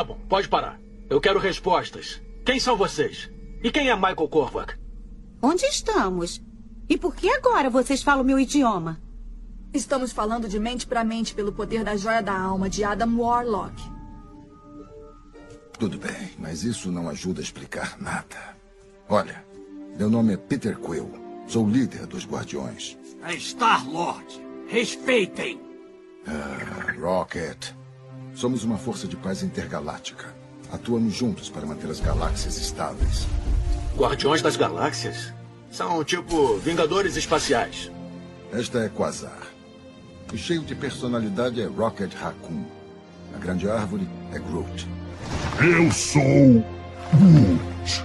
Tá bom, pode parar. Eu quero respostas. Quem são vocês? E quem é Michael Korvac? Onde estamos? E por que agora vocês falam meu idioma? Estamos falando de mente para mente pelo poder da joia da alma de Adam Warlock. Tudo bem, mas isso não ajuda a explicar nada. Olha, meu nome é Peter Quill. Sou o líder dos Guardiões. É Star-Lord. Respeitem. Ah, Rocket. Somos uma força de paz intergaláctica. Atuamos juntos para manter as galáxias estáveis. Guardiões das Galáxias? São tipo Vingadores Espaciais. Esta é Quasar. O cheio de personalidade é Rocket Raccoon. A grande árvore é Groot. Eu sou Groot.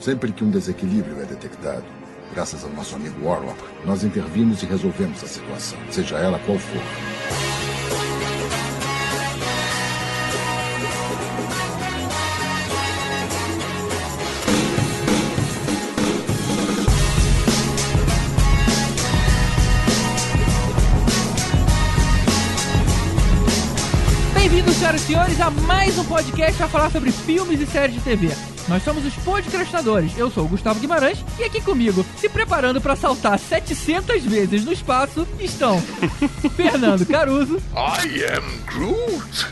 Sempre que um desequilíbrio é detectado, graças ao nosso amigo Warlock, nós intervimos e resolvemos a situação, seja ela qual for. Senhores, a mais um podcast para falar sobre filmes e séries de TV. Nós somos os podcastinadores. Eu sou o Gustavo Guimarães e aqui comigo, se preparando para saltar 700 vezes no espaço, estão Fernando Caruso. I am Groot.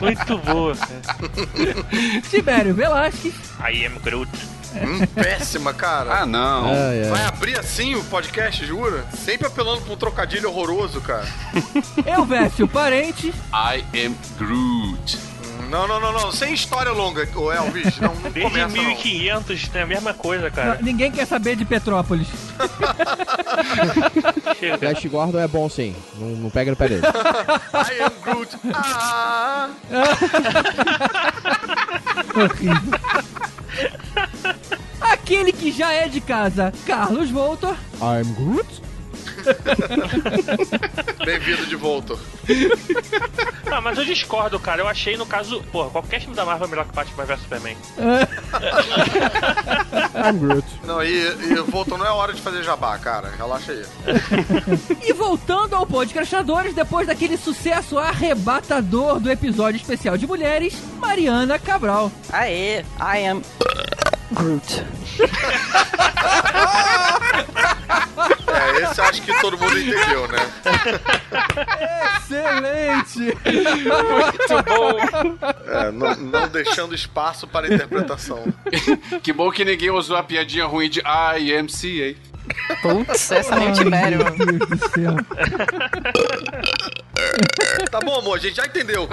Muito boa, cara. Tibério Velasquez. I am Groot. Hum, péssima, cara. Ah, não. Vai abrir assim o podcast, jura? Sempre apelando pra um trocadilho horroroso, cara. Elvésio Parente. I am Groot. Não, não, não, não. Sem história longa, ô Elvis. Não, não Desde começa, não. 1500 tem a mesma coisa, cara. Não, ninguém quer saber de Petrópolis. Chega. Flash Gordon é bom sim. Não, não pega no pé dele. I am Groot. Ah! Aquele que já é de casa, Carlos Voltor. I'm Groot? Bem-vindo de volta. Ah, mas eu discordo, cara. Eu achei, no caso, porra, qualquer filme da Marvel é melhor que Batman vs Superman. I'm Groot. Não, e, e voltou, não é hora de fazer jabá, cara. Relaxa aí. E voltando ao Podcastinadores, depois daquele sucesso arrebatador do episódio especial de mulheres, Mariana Cabral. Aê, I am Groot. Esse eu acho que todo mundo entendeu, né? Excelente! Muito bom. É, não, não deixando espaço para interpretação. Que bom que ninguém usou a piadinha ruim de I am CA. Putz, essa nem o Tá bom, amor, a gente já entendeu.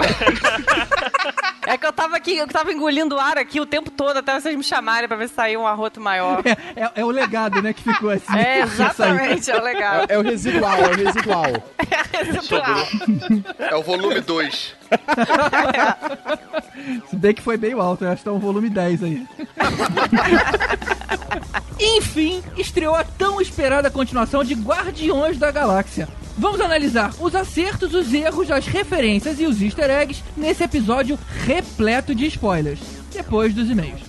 É que eu tava aqui, eu tava engolindo ar aqui o tempo todo até vocês me chamarem pra ver se sair um arroto maior. É, é- é o legado, né, que ficou assim. É, exatamente, é o legal. É o residual, é o residual. É residual. É o volume 2. Se bem que foi bem alto, eu acho que tá um volume 10 aí. Enfim, estreou a tão esperada continuação de Guardiões da Galáxia. Vamos analisar os acertos, os erros, as referências e os easter eggs nesse episódio repleto de spoilers. Depois dos e-mails.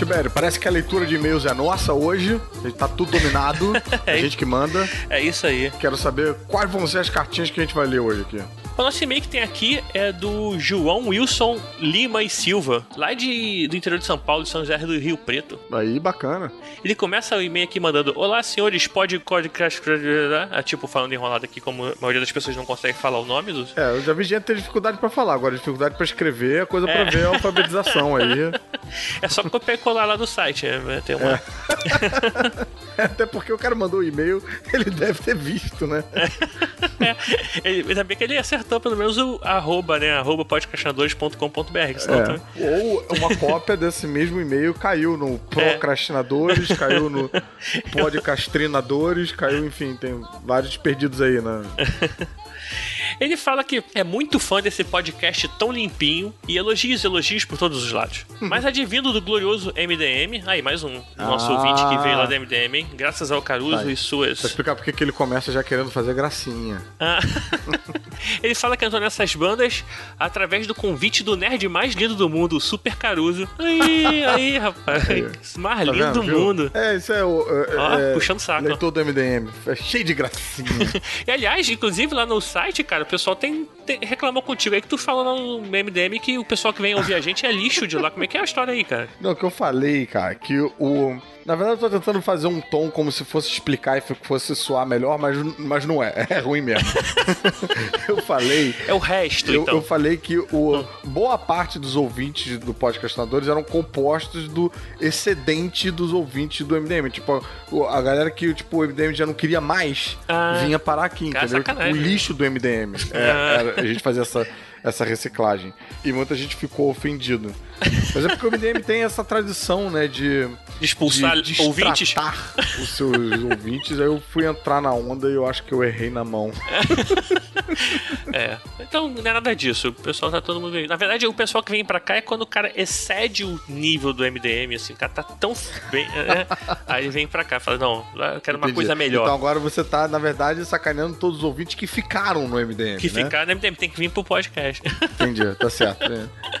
Tibério, parece que a leitura de e-mails é nossa hoje. A gente tá tudo dominado. A gente que manda. É isso aí. Quero saber quais vão ser as cartinhas que a gente vai ler hoje aqui. O nosso e-mail que tem aqui é do João Wilson Lima e Silva, lá de, do interior de São Paulo, de São José do Rio Preto. Aí, bacana. Ele começa o e-mail aqui mandando: Olá, senhores, pode podcast. É tipo falando enrolado aqui, como a maioria das pessoas não consegue falar o nome dos. É, eu já vi gente ter dificuldade pra falar, agora dificuldade pra escrever é coisa pra É. ver a alfabetização aí. É só copiar e colar lá do site. É, tem uma... Até porque o cara mandou o e-mail, ele deve ter visto, né? É, ele, ainda bem que ele acertou pelo menos o arroba, né? Arroba podcastinadores.com.br. É. Ou uma cópia desse mesmo e-mail caiu no Procrastinadores, caiu no Podcastrinadores, caiu, enfim, tem vários perdidos aí, né? Ele fala que é muito fã desse podcast tão limpinho e elogios, elogios por todos os lados. Mas advindo do glorioso MDM, aí mais um nosso Ah. ouvinte que veio lá do MDM, hein? graças ao Caruso Tá. e suas. Pra explicar porque que ele começa já querendo fazer gracinha. Ah. Ele fala que entrou nessas bandas através do convite do nerd mais lindo do mundo, o Super Caruso. Aí, aí, rapaz. Mais Tá lindo vendo, do viu? mundo. É, isso é o. é, Ó, é, puxando saco. Leitor do MDM. É cheio de gracinha. E aliás, inclusive lá no site, cara, o pessoal tem, tem- reclamou contigo aí que tu fala lá no MDM que o pessoal que vem ouvir a gente é lixo de lá. Como é que é a história aí, cara? Não, que eu falei, cara, que o. Na verdade, eu tô tentando fazer um tom como se fosse explicar e fosse soar melhor, mas, mas não é. É ruim mesmo. eu falei. É o resto, Eu, então. eu falei que o, boa parte dos ouvintes do Podcastinadores eram compostos do excedente dos ouvintes do MDM. Tipo, a galera que tipo, o MDM já não queria mais Ah, vinha parar aqui, entendeu? sacanagem. o lixo do MDM. É, Ah. era- a gente fazia essa, essa reciclagem. E muita gente ficou ofendido. Mas é porque o MDM tem essa tradição, né, de... De expulsar de ouvintes? destratar os seus ouvintes. Aí eu fui entrar na onda e eu acho que eu errei na mão. É. Então não é nada disso. O pessoal tá todo mundo. Na verdade, o pessoal que vem pra cá é quando o cara excede o nível do MDM, assim. O cara tá tão bem. né? Aí ele vem pra cá e fala: Não, eu quero uma Entendi. coisa melhor. Então agora você tá, na verdade, sacaneando todos os ouvintes que ficaram no MDM. que né? ficar no MDM, tem que vir pro podcast. Entendi, tá certo.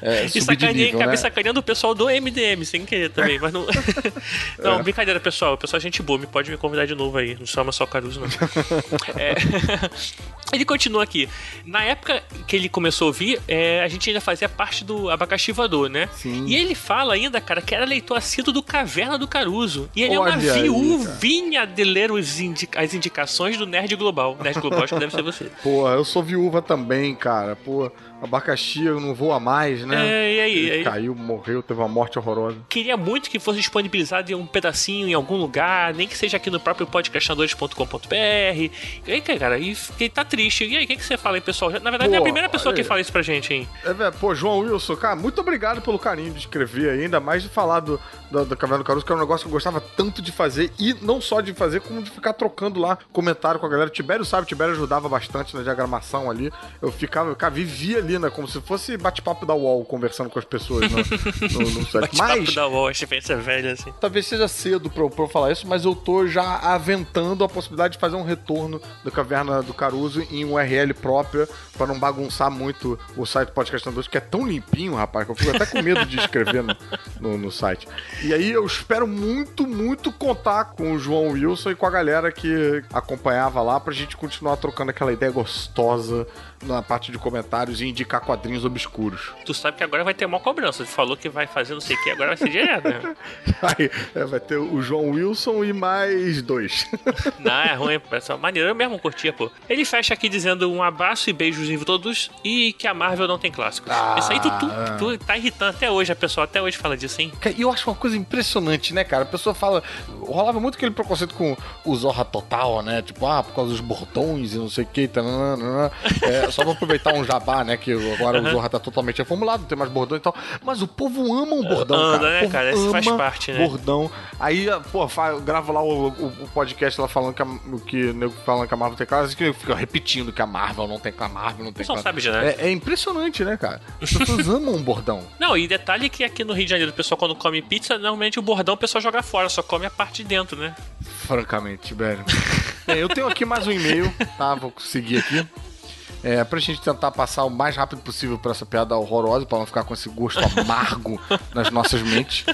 É, é, E de sacaneei, acabei né? sacaneando o pessoal do MDM, sem querer também, mas não. não, brincadeira, pessoal. O pessoal é gente boa, me pode me convidar de novo aí. Não chama só Caruso, não. É, Ele continua aqui. Na época que ele começou a ouvir, é, a gente ainda fazia parte do abacaxi voador, né? Sim. E ele fala ainda, cara, que era leitor assíduo do Caverna do Caruso. E ele Olha é aí, uma cara. viuvinha de ler os indi- as indicações do Nerd Global. Nerd Global acho que deve ser você. Pô, eu sou viúva também, cara. Pô, abacaxi eu não voa mais, né? É, e aí? Ele aí? caiu, morreu, teve uma morte horrorosa. Queria muito que fosse disponibilizado em um pedacinho, em algum lugar, nem que seja aqui no próprio podcastadores.com.br. E aí, cara, e tá triste. E aí, o que, que você fala aí, pessoal? Na verdade, é a Pô, primeira pessoa que aí. fala isso pra gente, hein? É, velho, pô, João Wilson, cara, muito obrigado pelo carinho de escrever ainda mais de falar do, do, do Caverna do Caruso, que é um negócio que eu gostava tanto de fazer, e não só de fazer, como de ficar trocando lá comentário com a galera. O Tibério sabe, o Tibério ajudava bastante na diagramação ali. Eu ficava, cara, vivia ali, né, como se fosse bate-papo da UOL, conversando com as pessoas no, no, no site. Bate-papo Mas, da UOL, a referência velha, assim. talvez seja cedo pra eu, pra eu falar isso, mas eu tô já aventando a possibilidade de fazer um retorno do Caverna do Caruso em URL própria, pra não bagunçar muito o site do Podcastadores, que é tão limpinho, rapaz, que eu fico até com medo de escrever no, no, no site. E aí eu espero muito, muito contar com o João Wilson e com a galera que acompanhava lá pra gente continuar trocando aquela ideia gostosa na parte de comentários e indicar quadrinhos obscuros. Tu sabe que agora vai ter uma cobrança. Tu falou que vai fazer não sei o que, agora vai ser direto, né? Aí é, vai ter o João Wilson e mais dois. Não, é ruim, essa maneira eu mesmo curtia, pô. Ele fecha aqui dizendo um abraço e beijos em todos e que a Marvel não tem clássicos. Ah. Isso aí tu, tu, tu tá irritando até hoje, a pessoa até hoje fala disso, hein? E eu acho uma coisa impressionante, né, cara? A pessoa fala. Rolava muito aquele preconceito com o Zorra Total, né? Tipo, ah, por causa dos bordões e não sei o que. É, só pra aproveitar um jabá, né? Que agora o Zorra tá totalmente reformulado, não tem mais bordão e tal. Mas o povo ama um bordão, Anda, cara. né, cara? Isso faz parte, né? Bordão. Aí, pô, eu gravo lá o, o- o podcast lá falando que, a, o que nego falando que a Marvel tem clássico, que eu fico repetindo que a Marvel não tem que a Marvel não tem clássico. sabe já, né? É, é impressionante, né, cara? As pessoas amam um bordão. Não, e detalhe que aqui no Rio de Janeiro, o pessoal quando come pizza, normalmente o bordão o pessoal joga fora, só come a parte de dentro, né? Francamente, velho. É, eu tenho aqui mais um e-mail, tá? Vou seguir aqui. É, pra gente tentar passar o mais rápido possível por essa piada horrorosa, pra não ficar com esse gosto amargo nas nossas mentes.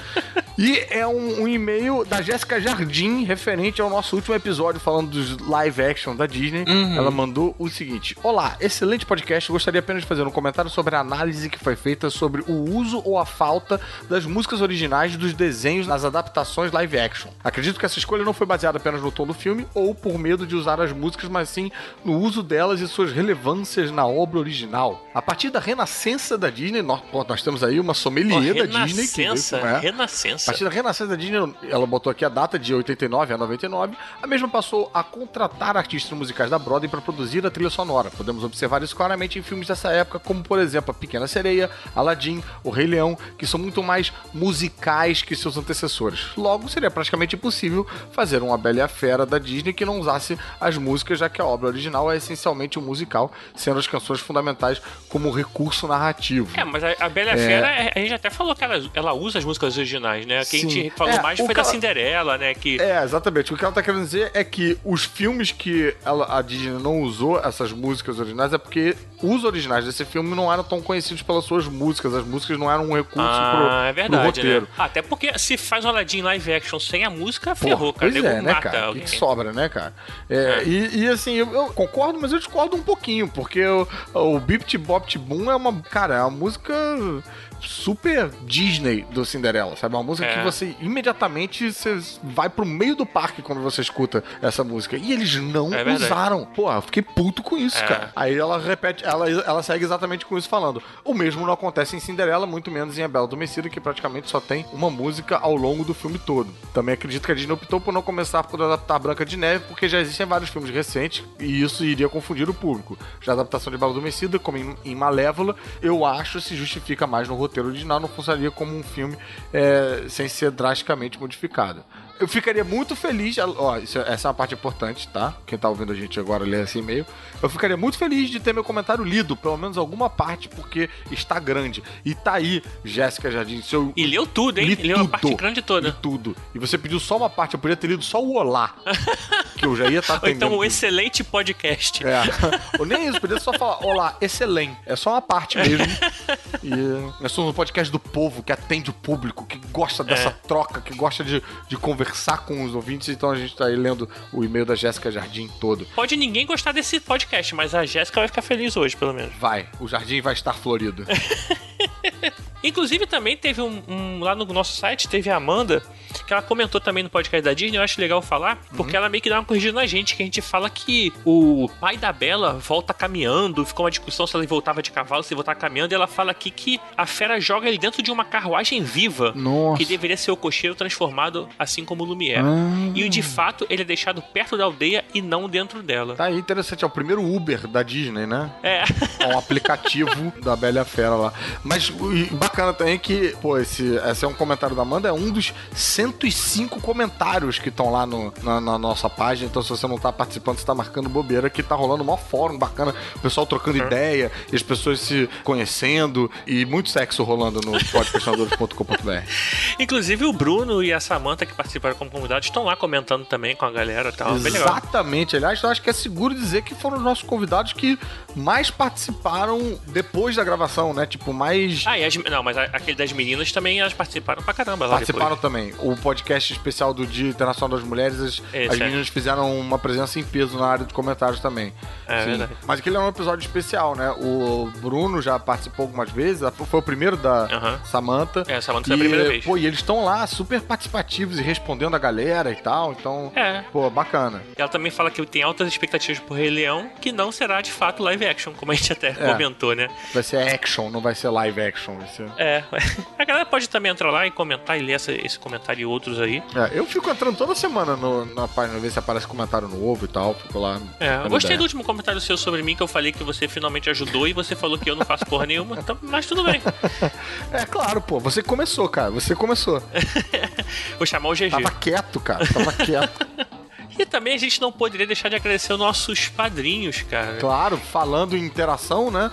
E é um, um e-mail da Jéssica Jardim, referente ao nosso último episódio falando dos live action da Disney. Ela mandou o seguinte: Olá, excelente podcast. Gostaria apenas de fazer um comentário sobre a análise que foi feita sobre o uso ou a falta das músicas originais dos desenhos nas adaptações live action. Acredito que essa escolha não foi baseada apenas no tom do filme ou por medo de usar as músicas, mas sim no uso delas e suas relevâncias na obra original. A partir da renascença da Disney, nós, nós temos aí uma sommelier Ó, da Disney que veio renascença, com- é. renascença. partir da renascença da Disney, ela botou aqui a data de 89 a 99, a mesma passou a contratar artistas musicais da Broadway para produzir a trilha sonora. Podemos observar isso claramente em filmes dessa época, como por exemplo A Pequena Sereia, Aladdin, O Rei Leão, que são muito mais musicais que seus antecessores. Logo, seria praticamente impossível fazer uma Bela e a Fera da Disney que não usasse as músicas, já que a obra original é essencialmente um musical, sendo as canções fundamentais como recurso narrativo. É, mas a, a Bela a É. Fera, é, a gente até falou que ela, ela usa as músicas originais, né? Quem a Sim. gente falou É, mais foi que da ela- Cinderela, né? Que É, exatamente. O que ela tá querendo dizer é que os filmes que ela- a Disney não usou essas músicas originais é porque os originais desse filme não eram tão conhecidos pelas suas músicas. As músicas não eram um recurso Ah, pro, é pro verdade, roteiro. né? Até porque se faz um Aladdin live action sem a música, ferrou, cara. Pois é, né, cara? O que, alguém. que sobra, né, cara? É, E, e, assim, eu, eu concordo, mas eu discordo um pouquinho, porque o, o Bipt Bop Boom é uma, cara, é uma música super Disney do Cinderela, sabe? Uma música É. que você imediatamente você vai pro meio do parque quando você escuta essa música. E eles não É usaram. Pô, eu fiquei puto com isso, É. cara. Aí ela repete, ela, ela segue exatamente com isso falando. O mesmo não acontece em Cinderela, muito menos em A Bela Adormecida, que praticamente só tem uma música ao longo do filme todo. Também acredito que a Disney optou por não começar por adaptar Branca de Neve, porque já existem vários filmes recentes e isso iria confundir o público. Já a adaptação de Bela Adormecida, como em, em Malévola, eu acho se justifica mais no roteiro original, não funcionaria como um filme é, sem ser drasticamente modificado. Eu ficaria muito feliz, ó, isso- essa é uma parte importante, tá? Quem tá ouvindo a gente agora lê esse e-mail. Eu ficaria muito feliz de ter meu comentário lido, pelo menos alguma parte, porque está grande. E tá aí, Jéssica Jardim, seu. E leu tudo, hein? Li Leu a tudo. parte grande toda. Li tudo. E você pediu só uma parte, eu poderia ter lido só o olá. que eu já ia estar Ou atendendo. então um excelente podcast. É. Ou nem isso, podia só falar, olá, excelente. É só uma parte mesmo. E nós somos um podcast do povo, que atende o público, que gosta dessa É. troca, que gosta de, de conversar com os ouvintes. Então a gente tá aí lendo o e-mail da Jéssica Jardim todo. Pode ninguém gostar desse podcast, mas a Jéssica vai ficar feliz hoje, pelo menos. Vai, o jardim vai estar florido. Inclusive, também teve um, um- Lá no nosso site, teve a Amanda, que ela comentou também no podcast da Disney. Eu acho legal falar, porque ela meio que dá uma corrigida na gente, que a gente fala que o pai da Bela volta caminhando, ficou uma discussão se ele voltava de cavalo, se ele voltava caminhando, e ela fala aqui que a fera joga ele dentro de uma carruagem viva, Nossa. que deveria ser o cocheiro transformado, assim como o Lumière. Ah. E de fato, ele é deixado perto da aldeia e não dentro dela. Tá aí, interessante. É o primeiro Uber da Disney, né? É. É um aplicativo da Bela e a Fera lá. Mas bacana também que, pô, esse, esse é um comentário da Amanda, é um dos 105 comentários que estão lá no, na, na nossa página. Então, se você não tá participando, você tá marcando bobeira, que tá rolando um maior fórum bacana, o pessoal trocando ideia, e as pessoas se conhecendo, e muito sexo rolando no podcastinadores.com.br. Inclusive o Bruno e a Samantha que participaram como convidados estão lá comentando também com a galera e tal. Exatamente. Aliás, eu acho que é seguro dizer que foram os nossos convidados que mais participaram depois da gravação, né? Tipo, mais. Ah, e as, não, mas a- aquele das meninas também elas participaram pra caramba lá Participaram depois. também. O podcast especial do Dia Internacional das Mulheres, as, Esse, as é. meninas fizeram uma presença em peso na área de comentários também. É verdade. Mas aquele é um episódio especial, né? O Bruno já participou algumas vezes, foi o primeiro da Aham. Samantha. É, a Samantha foi a E, primeira vez. Pô, e eles estão lá super participativos e respondendo a galera e tal, então, É. pô, bacana. Ela também fala que tem altas expectativas pro Rei Leão, que não será de fato live action, como a gente até É. comentou, né? Vai ser action, não vai ser live action. Vai ser... É. A galera pode também entrar lá e comentar e ler essa- esse comentário e outros aí. É, eu fico entrando toda semana no- na página, ver se aparece comentário novo e tal. Fico lá. É, eu gostei ideia. do último comentário seu sobre mim, que eu falei que você finalmente ajudou e você falou que eu não faço porra nenhuma, então, mas tudo bem. É claro, pô. Você começou, cara. Você começou. Vou chamar o GG. Tava quieto, cara. Tava quieto. E também a gente não poderia deixar de agradecer os nossos padrinhos, cara. Claro, falando em interação, né?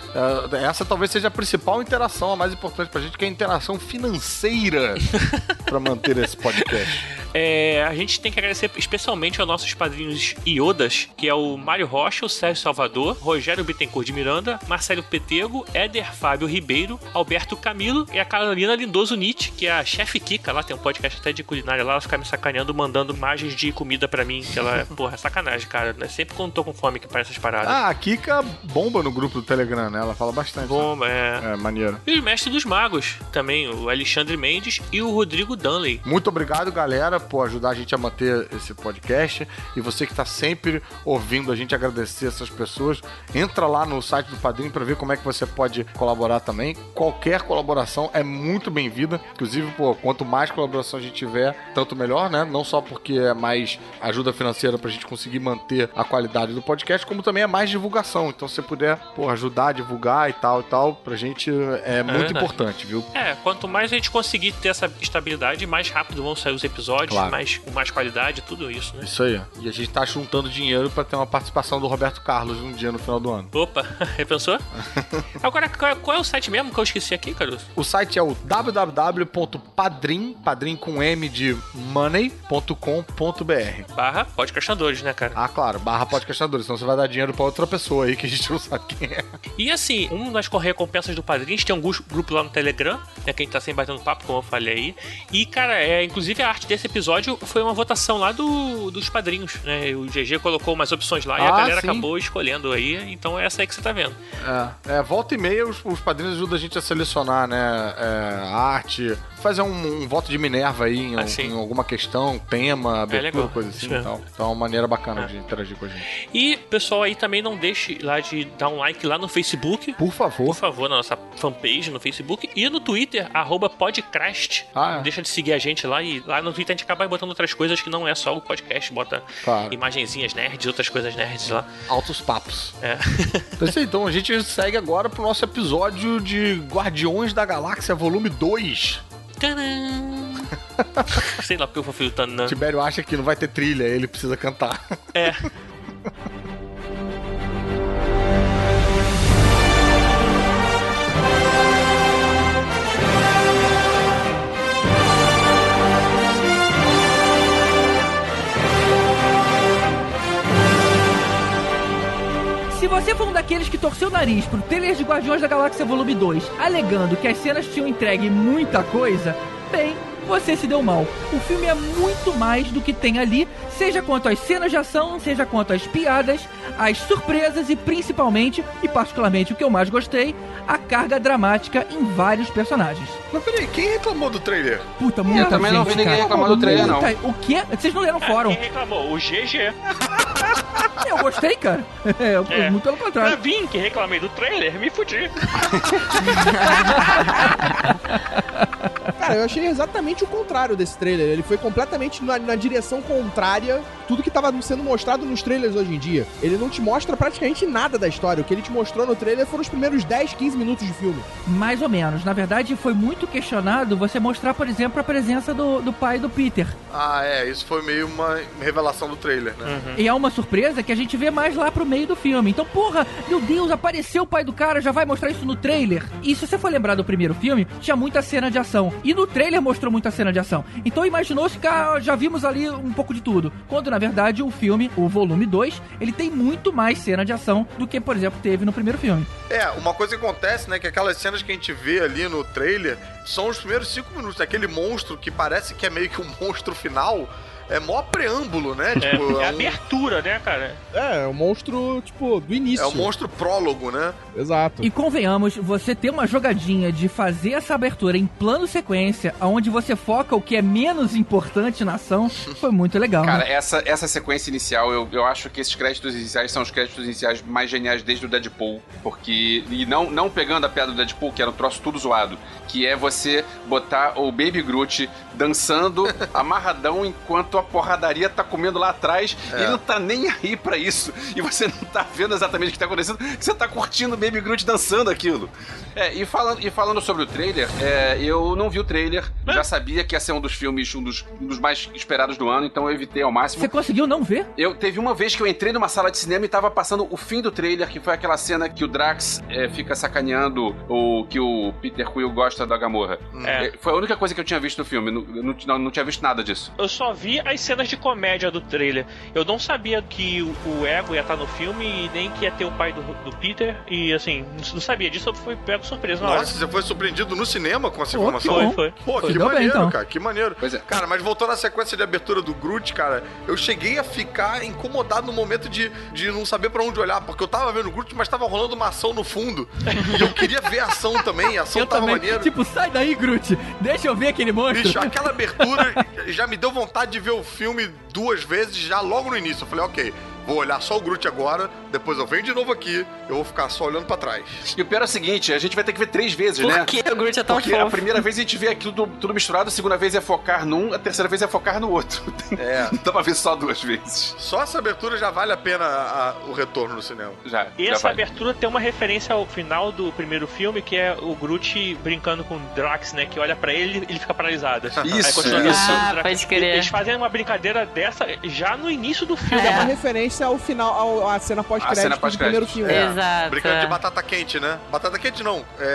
é, Essa talvez seja a principal interação, a mais importante pra gente, que é a interação financeira pra manter esse podcast. É, a gente tem que agradecer especialmente aos nossos padrinhos iodas, que é o Mário Rocha, o Sérgio Salvador, Rogério Bittencourt de Miranda, Marcelo Petego, Éder Fábio Ribeiro, Alberto Camilo e a Carolina Lindoso Nietzsche, que é a chefe Kika, lá tem um podcast até de culinária lá, ela fica me sacaneando, mandando imagens de comida pra mim, que ela, porra, é sacanagem, cara. né? Sempre quando tô com fome que parece essas paradas. Ah, a Kika bomba no grupo do Telegram, né? Ela fala bastante. Bom, é. É, maneiro. E o mestre dos magos, também, o Alexandre Mendes e o Rodrigo Dunley. Muito obrigado, galera, pô, ajudar a gente a manter esse podcast e você que tá sempre ouvindo a gente agradecer essas pessoas, entra lá no site do Padrim para ver como é que você pode colaborar também. Qualquer colaboração é muito bem-vinda. Inclusive, pô, quanto mais colaboração a gente tiver, tanto melhor, né? Não só porque é mais ajuda financeira pra gente conseguir manter a qualidade do podcast, como também é mais divulgação. Então, se você puder, pô, ajudar a divulgar e tal e tal, pra gente é muito verdade. importante, viu? É, quanto mais a gente conseguir ter essa estabilidade, mais rápido vão sair os episódios, Claro. mais, com mais qualidade, tudo isso, né? Isso aí. E a gente tá juntando dinheiro pra ter uma participação do Roberto Carlos um dia no final do ano. Opa, repensou? Agora, qual, qual é o site mesmo que eu esqueci aqui, Caruso? O site é o www.padrim, padrim com M de money.com.br. Barra podcastadores, né, cara? Ah, claro, barra podcastadores, senão você vai dar dinheiro pra outra pessoa aí que a gente não sabe quem é. E assim, um das recompensas do Padrinhos tem um grupo lá no Telegram, né? Que a gente tá sempre batendo papo, como eu falei aí. E, cara, é, inclusive a arte desse episódio foi uma votação lá do, dos padrinhos, né? O GG colocou umas opções lá e a Ah, galera sim. acabou escolhendo aí. Então é essa aí que você tá vendo. É, é, volta e meia os, os padrinhos ajudam a gente a selecionar, né, é, a arte, fazer um, um voto de Minerva aí em, Ah, em alguma questão, tema, abertura, legal. coisa assim e tal. Então é uma maneira bacana É. de interagir com a gente. E, pessoal, aí também não deixe lá de dar um like lá no Facebook. Por favor. Por favor, na nossa fanpage no Facebook e no Twitter, arroba podcast. Ah, é. Deixa de seguir a gente lá e lá no Twitter a gente acaba botando outras coisas que não é só o podcast, bota Claro. imagenzinhas nerds, outras coisas nerds lá. Altos papos. É. Então, é então a gente segue agora pro nosso episódio de Guardiões da Galáxia, volume 2. Sei lá porque eu vou filtrando, né? Tibério acha que não vai ter trilha, ele precisa cantar. É. você for um daqueles que torceu o nariz pro trailer de Guardiões da Galáxia Volume 2, alegando que as cenas tinham entregue muita coisa, bem, você se deu mal. O filme é muito mais do que tem ali, seja quanto às cenas de ação, seja quanto às piadas, às surpresas e principalmente, e particularmente o que eu mais gostei, a carga dramática em vários personagens. Mas peraí, quem reclamou do trailer? Puta, muita também não gente, vi ninguém reclamar do trailer, não. Muita- O quê? Vocês não leram o fórum? Quem reclamou? O GG. Eu gostei, cara. É, eu- É. Muito pelo Pra contrário. vir que reclamei do trailer, me fudi. Cara, eu achei exatamente o contrário desse trailer. Ele foi completamente na, na direção contrária tudo que tava sendo mostrado nos trailers hoje em dia. Ele não te mostra praticamente nada da história. O que ele te mostrou no trailer foram os primeiros 10, 15 minutos de filme. Mais ou menos. Na verdade, foi muito questionado você mostrar, por exemplo, a presença do, do pai do Peter. Ah, é, isso foi meio uma revelação do trailer, né? E é uma surpresa que a gente vê mais lá pro meio do filme. Então, porra, meu Deus, apareceu o pai do cara, já vai mostrar isso no trailer. E se você for lembrar do primeiro filme, tinha muita cena de ação. E no trailer mostrou muita cena de ação. Então imaginou-se que já vimos ali um pouco de tudo. Quando, na verdade, o filme, o volume 2, ele tem muito mais cena de ação do que, por exemplo, teve no primeiro filme. É, uma coisa que acontece, né, que aquelas cenas que a gente vê ali no trailer são os primeiros cinco minutos. Aquele monstro que parece que é meio que um monstro final, é mó preâmbulo, né? É, Tipo, é é um, abertura, né, cara? É, é um monstro, tipo, do início. é um monstro prólogo, né? Exato. E convenhamos, você ter uma jogadinha de fazer essa abertura em plano sequência, onde você foca o que é menos importante na ação, foi muito legal. Cara, né? essa, essa sequência inicial, eu, eu acho que esses créditos iniciais são os créditos iniciais mais geniais desde o Deadpool. Porque. E não, não pegando a piada do Deadpool, que era um troço tudo zoado. Que é você botar o Baby Groot dançando amarradão enquanto a porradaria tá comendo lá atrás. E ele não tá nem aí pra isso. E você não tá vendo exatamente o que tá acontecendo. que Você tá curtindo o Baby Groot dançando aquilo. É, e falando, e falando sobre o trailer, é, eu não vi o trailer. Já sabia que ia ser um dos filmes, um dos, um dos mais esperados do ano, então eu evitei ao máximo. Você conseguiu não ver? Eu teve uma vez que eu entrei numa sala de cinema e tava passando o fim do trailer, que foi aquela cena que o Drax é, fica sacaneando o que o Peter Quill gosta da Gamorra. É. É, foi a única coisa que eu tinha visto no filme. Não, não, não, não tinha visto nada disso. Eu só vi as cenas de comédia do trailer. Eu não sabia que o, o Ego ia estar no filme e nem que ia ter o pai do, do Peter. E assim, não, sabia disso, eu fui pego surpresa na hora. Nossa, você foi surpreendido no cinema com essa informação? bom. Foi, Pô, Foi, que deu bem, maneiro, então. cara, que maneiro. Pois é. Cara, mas voltando à sequência de abertura do Groot, cara, eu cheguei a ficar incomodado no momento de, de não saber pra onde olhar, porque eu tava vendo o Groot, mas tava rolando uma ação no fundo. e eu queria ver a ação também, a ação Eu tava também. maneiro. Tipo, sai daí, Groot. Deixa eu ver aquele monstro. Bicho, aquela abertura já me deu vontade de ver o filme duas vezes, já logo no início. Eu falei, ok, vou olhar só o Groot agora, depois eu venho de novo aqui, eu vou ficar só olhando pra trás. E o pior é o seguinte, a gente vai ter que ver três vezes, Por né? que o Groot é tão Porque a fofo? primeira vez a gente vê aquilo tudo, tudo misturado, a segunda vez é focar num, a terceira vez é focar no outro. É. Não dá pra ver só duas vezes. Só essa abertura já vale a pena a- o retorno no cinema. Já. E já essa vale. abertura tem uma referência ao final do primeiro filme, que é o Groot brincando com o Drax, né? Que olha pra ele e ele fica paralisado. Isso, Aí continua isso. Ah, Drax. pode crer. Eles fazem uma brincadeira dessa já no início do filme. É uma referência ao final, ao- à cena A pós-crédito cena do primeiro filme. É. Exato. Brincando é. de batata quente, né? Batata quente não. É.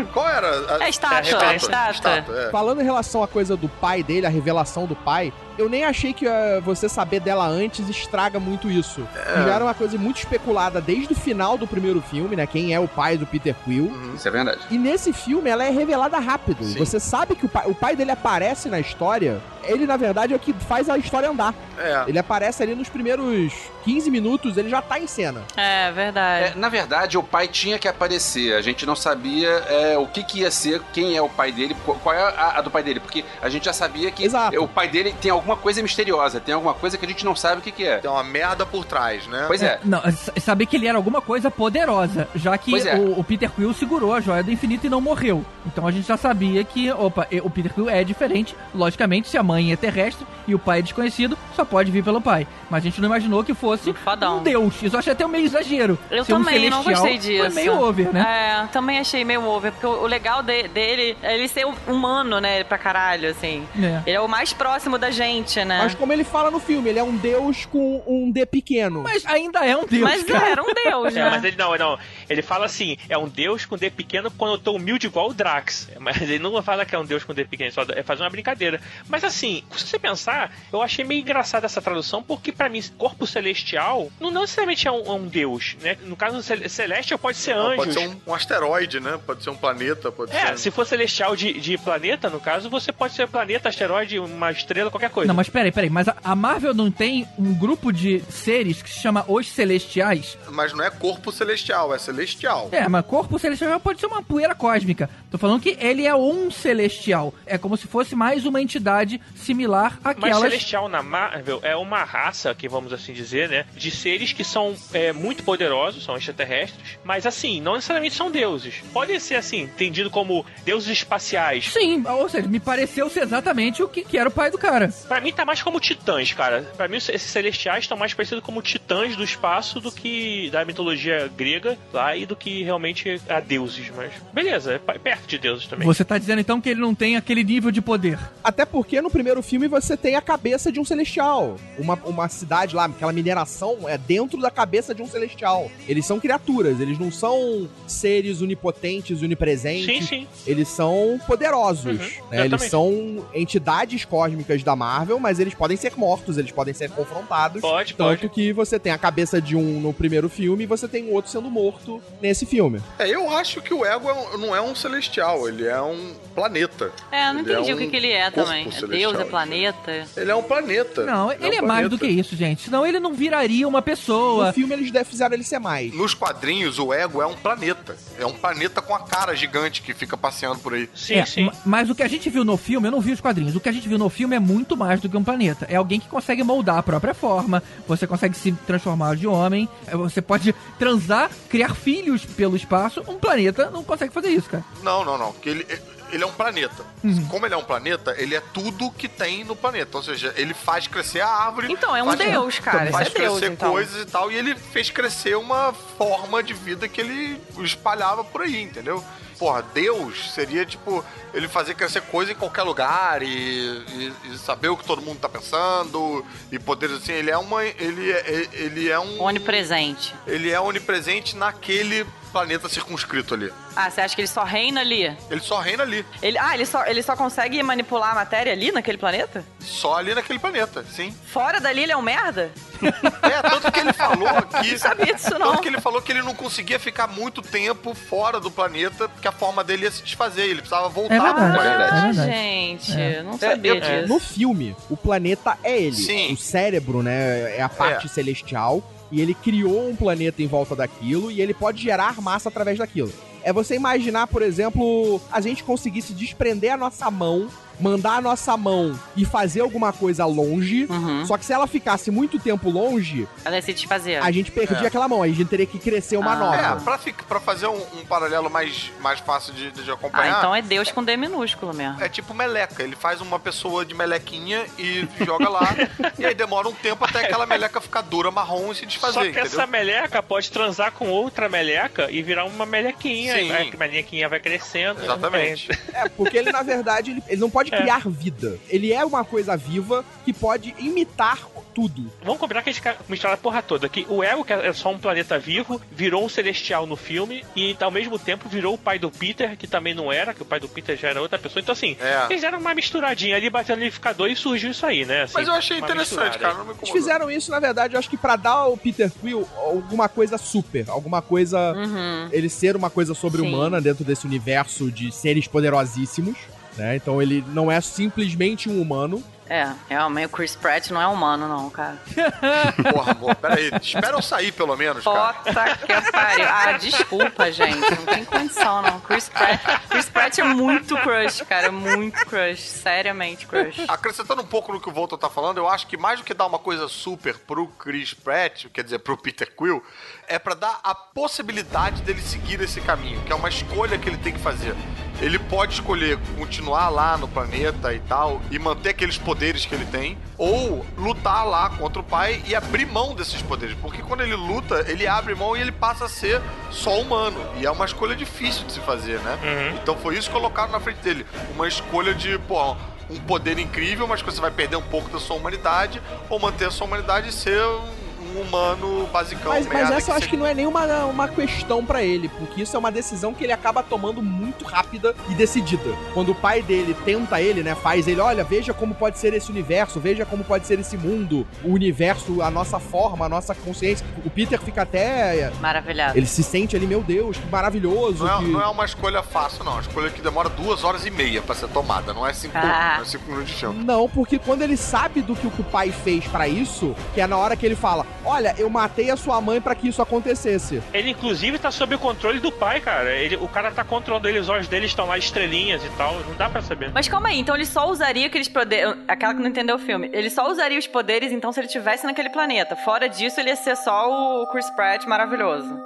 É. Qual era? A... É estátua, É, é estátua. Estátua, é. Falando em relação à coisa do pai dele, a revelação do pai, eu nem achei que eh, você saber dela antes estraga muito isso. É. Já era uma coisa muito especulada desde o final do primeiro filme, né? Quem é o pai do Peter Quill. Isso é verdade. E nesse filme ela é revelada rápido. Sim. Você sabe que o pai, o pai dele aparece na história. Ele, na verdade, é o que faz a história andar. É. Ele aparece ali nos primeiros 15 minutos, ele já tá em cena. É, verdade. É, na verdade, o pai tinha que aparecer. A gente não sabia é, o que, que ia ser, quem é o pai dele, qu- qual é a, a do pai dele. Porque a gente já sabia que Exato. o pai dele tem alguma coisa misteriosa, tem alguma coisa que a gente não sabe o que, que é. Tem uma merda por trás, né? Pois é. Não, s- saber que ele era alguma coisa poderosa, já que é. o, o Peter Quill segurou a joia do infinito e não morreu. Então a gente já sabia que, opa, e- o Peter Quill é diferente. Logicamente, se a mãe é terrestre e o pai é desconhecido, só pode vir pelo pai. Mas a gente não imaginou que fosse um deus. Isso eu achei até meio exagero. Eu Ser um também não celestial gostei disso. Foi meio over, né? É, também achei meio over, porque o o legal de- dele é ele ser humano, né, pra caralho, assim. É. Ele é o mais próximo da gente, né? Mas como ele fala no filme, ele é um deus com um D pequeno. Mas ainda é um deus, Mas cara. era um deus, É, né? mas ele não, não. Ele fala assim: é um deus com D pequeno quando eu tô humilde igual o Drax. Mas ele não fala que é um deus com D pequeno, só é fazer uma brincadeira. Mas assim, se você pensar, eu achei meio engraçada essa tradução, porque pra mim, corpo celestial não necessariamente é um, é um deus, né? No caso, cel- celestial pode ser Não, anjos. Pode ser um, um asteroide, né? Pode ser um planeta, pode É, ser. se for celestial de, de planeta, no caso, você pode ser planeta, asteroide, uma estrela, qualquer coisa. Não, mas peraí, peraí. Mas a, a Marvel não tem um grupo de seres que se chama Os Celestiais? Mas não é corpo celestial, é celestial. É, mas corpo celestial pode ser uma poeira cósmica. Tô falando que ele é um celestial. É como se fosse mais uma entidade similar Mas àquelas... Celestial na Marvel é uma raça, que vamos assim dizer, né? De seres que são é, muito poderosos, são extraterrestres, mas assim, não necessariamente são deuses. Podem ser assim, entendido como deuses espaciais. Sim, ou seja, me pareceu ser exatamente o que, que era o pai do cara. Pra mim tá mais como titãs, cara. Pra mim esses celestiais estão mais parecidos como titãs do espaço do que da mitologia grega lá e do que realmente a deuses, mas beleza, é perto de deuses também. Você tá dizendo então que ele não tem aquele nível de poder. Até porque no primeiro filme você tem a cabeça de um celestial. Uma, uma cidade lá, aquela mineração é dentro da cabeça de um celestial. Eles são criaturas, eles não são seres onipotentes, onipresentes. Sim, sim. Eles são poderosos. Uhum, né? Eles são entidades cósmicas da Marvel, mas eles podem ser mortos, eles podem ser confrontados. Pode, Tanto pode. que você tem a cabeça de um no primeiro filme e você tem o outro sendo morto nesse filme. É, eu acho que o ego é um- não é um celestial, ele é um planeta. É, eu não Ele entendi é o que, um que ele é também. É Deus, é planeta. Ele é um planeta. Não, ele é, um mais do que isso, gente. Senão ele não viraria uma No pessoa. filme eles fizeram ele ser mais. Nos quadrinhos, o ego é um planeta. É um planeta com a cara gigante que fica passeando por aí. Sim, É, sim. ma- Mas o que a gente viu no filme, eu não vi os quadrinhos. O que a gente viu no filme é muito mais do que um planeta. É alguém que consegue moldar a própria forma, você consegue se transformar de homem, é, você pode transar, criar filhos pelo espaço. Um planeta não consegue fazer isso, cara. Não, não, não. Que ele, ele é um planeta. Uhum. Como ele é um planeta, ele é tudo que tem no planeta. Ou seja, ele faz crescer a árvore. Então, é um faz- deus, cara. Faz é deus, crescer então. coisas e tal. E ele fez crescer uma forma de vida que ele espalhava por aí, entendeu? Porra, Deus seria tipo ele fazer crescer coisa em qualquer lugar e, e- e saber o que todo mundo tá pensando e poderes assim. Ele é uma. Ele é, ele é um. Onipresente. Ele é onipresente naquele planeta circunscrito ali. Ah, você acha que ele só reina ali? Ele só reina ali. Ele, ah, ele só, ele só consegue manipular a matéria ali naquele planeta? Só ali naquele planeta, sim. Fora dali ele é um merda? É, tanto que ele falou aqui. Não sabia disso, não. Tanto que ele falou que ele não conseguia ficar muito tempo fora do planeta, porque a forma dele ia se desfazer. Ele precisava voltar É verdade. pro planeta. É Ah, verdade. gente, É. não sabia eu- disso. No filme, o planeta é ele. Sim. O cérebro, né, é a parte celestial. E ele criou um planeta em volta daquilo e ele pode gerar massa através daquilo. É você imaginar, por exemplo, a gente conseguisse desprender a nossa mão mandar a nossa mão e fazer alguma coisa longe. Uhum. Só que se ela ficasse muito tempo longe, Ela ia se desfazer. a gente perdia É. aquela mão. Aí a gente teria que crescer uma Ah. nova. É, pra, pra fazer um, um paralelo mais, mais fácil de, de Ah, acompanhar. então é Deus com D minúsculo mesmo. É tipo meleca. Ele faz uma pessoa de melequinha e joga lá. e aí demora um tempo até aquela meleca ficar dura, marrom e se desfazer, Só que entendeu? essa meleca pode transar com outra meleca e virar uma melequinha. Sim. E a melequinha vai crescendo. Exatamente. É, porque ele, na verdade, ele, ele não pode É. criar vida. Ele é uma coisa viva que pode imitar tudo. Vamos combinar que a gente misturar a porra toda. Que o Ego, que é só um planeta vivo, virou um celestial no filme e ao mesmo tempo virou o pai do Peter, que também não era, que o pai do Peter já era outra pessoa. Então, assim, É. eles deram uma misturadinha ali, batendo no liquidificador e surgiu isso aí, né? Assim, Mas eu achei interessante, misturada cara. Não me Eles fizeram isso, na verdade, eu acho que pra dar ao Peter Quill alguma coisa super, alguma coisa. Uhum. Ele ser uma coisa sobre-humana dentro desse universo de seres poderosíssimos. Né? Então ele não é simplesmente um humano. É, realmente o Chris Pratt não é humano, não, cara. Porra, amor, peraí. Espera eu sair, pelo menos, cara. Puta que pariu. Ah, desculpa, gente. Não tem condição, não. Chris Pratt, Chris Pratt é muito crush, cara. Muito crush. Seriamente crush. Acrescentando um pouco no que o Volta tá falando, eu acho que mais do que dar uma coisa super pro Chris Pratt, quer dizer, pro Peter Quill, é pra dar a possibilidade dele seguir esse caminho, que é uma escolha que ele tem que fazer. Ele pode escolher continuar lá no planeta e tal, e manter aqueles poderes que ele tem, ou lutar lá contra o pai e abrir mão desses poderes. Porque quando ele luta, ele abre mão e ele passa a ser só humano. E é uma escolha difícil de se fazer, né? Uhum. Então foi isso que colocaram na frente dele. Uma escolha de, pô, um poder incrível, mas que você vai perder um pouco da sua humanidade, ou manter a sua humanidade e ser um, um humano basicão. Mas, mas essa eu acho você- que não é nenhuma uma questão pra ele, porque isso é uma decisão que ele acaba tomando muito rápida e decidida. Quando o pai dele tenta ele, né, faz ele, olha, veja como pode ser esse universo, veja como pode ser esse mundo, o universo, a nossa forma, a nossa consciência. O Peter fica até Maravilhado. ele se sente ali, meu Deus, que maravilhoso. Não é, que... não é uma escolha fácil, não. É uma escolha que demora duas horas e meia pra ser tomada. Não é cinco, Ah. não é cinco minutos de filme. Não, porque quando ele sabe do que o pai fez pra isso, que é na hora que ele fala: Olha, eu matei a sua mãe pra que isso acontecesse. Ele, inclusive, tá sob o controle do pai, cara. Ele, o cara tá controlando ele, os olhos dele estão lá estrelinhas e tal. Não dá pra saber. Mas calma aí, então ele só usaria aqueles poderes. Aquela que não entendeu o filme. Ele só usaria os poderes, então, se ele tivesse naquele planeta. Fora disso, ele ia ser só o Chris Pratt maravilhoso.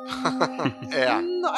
É,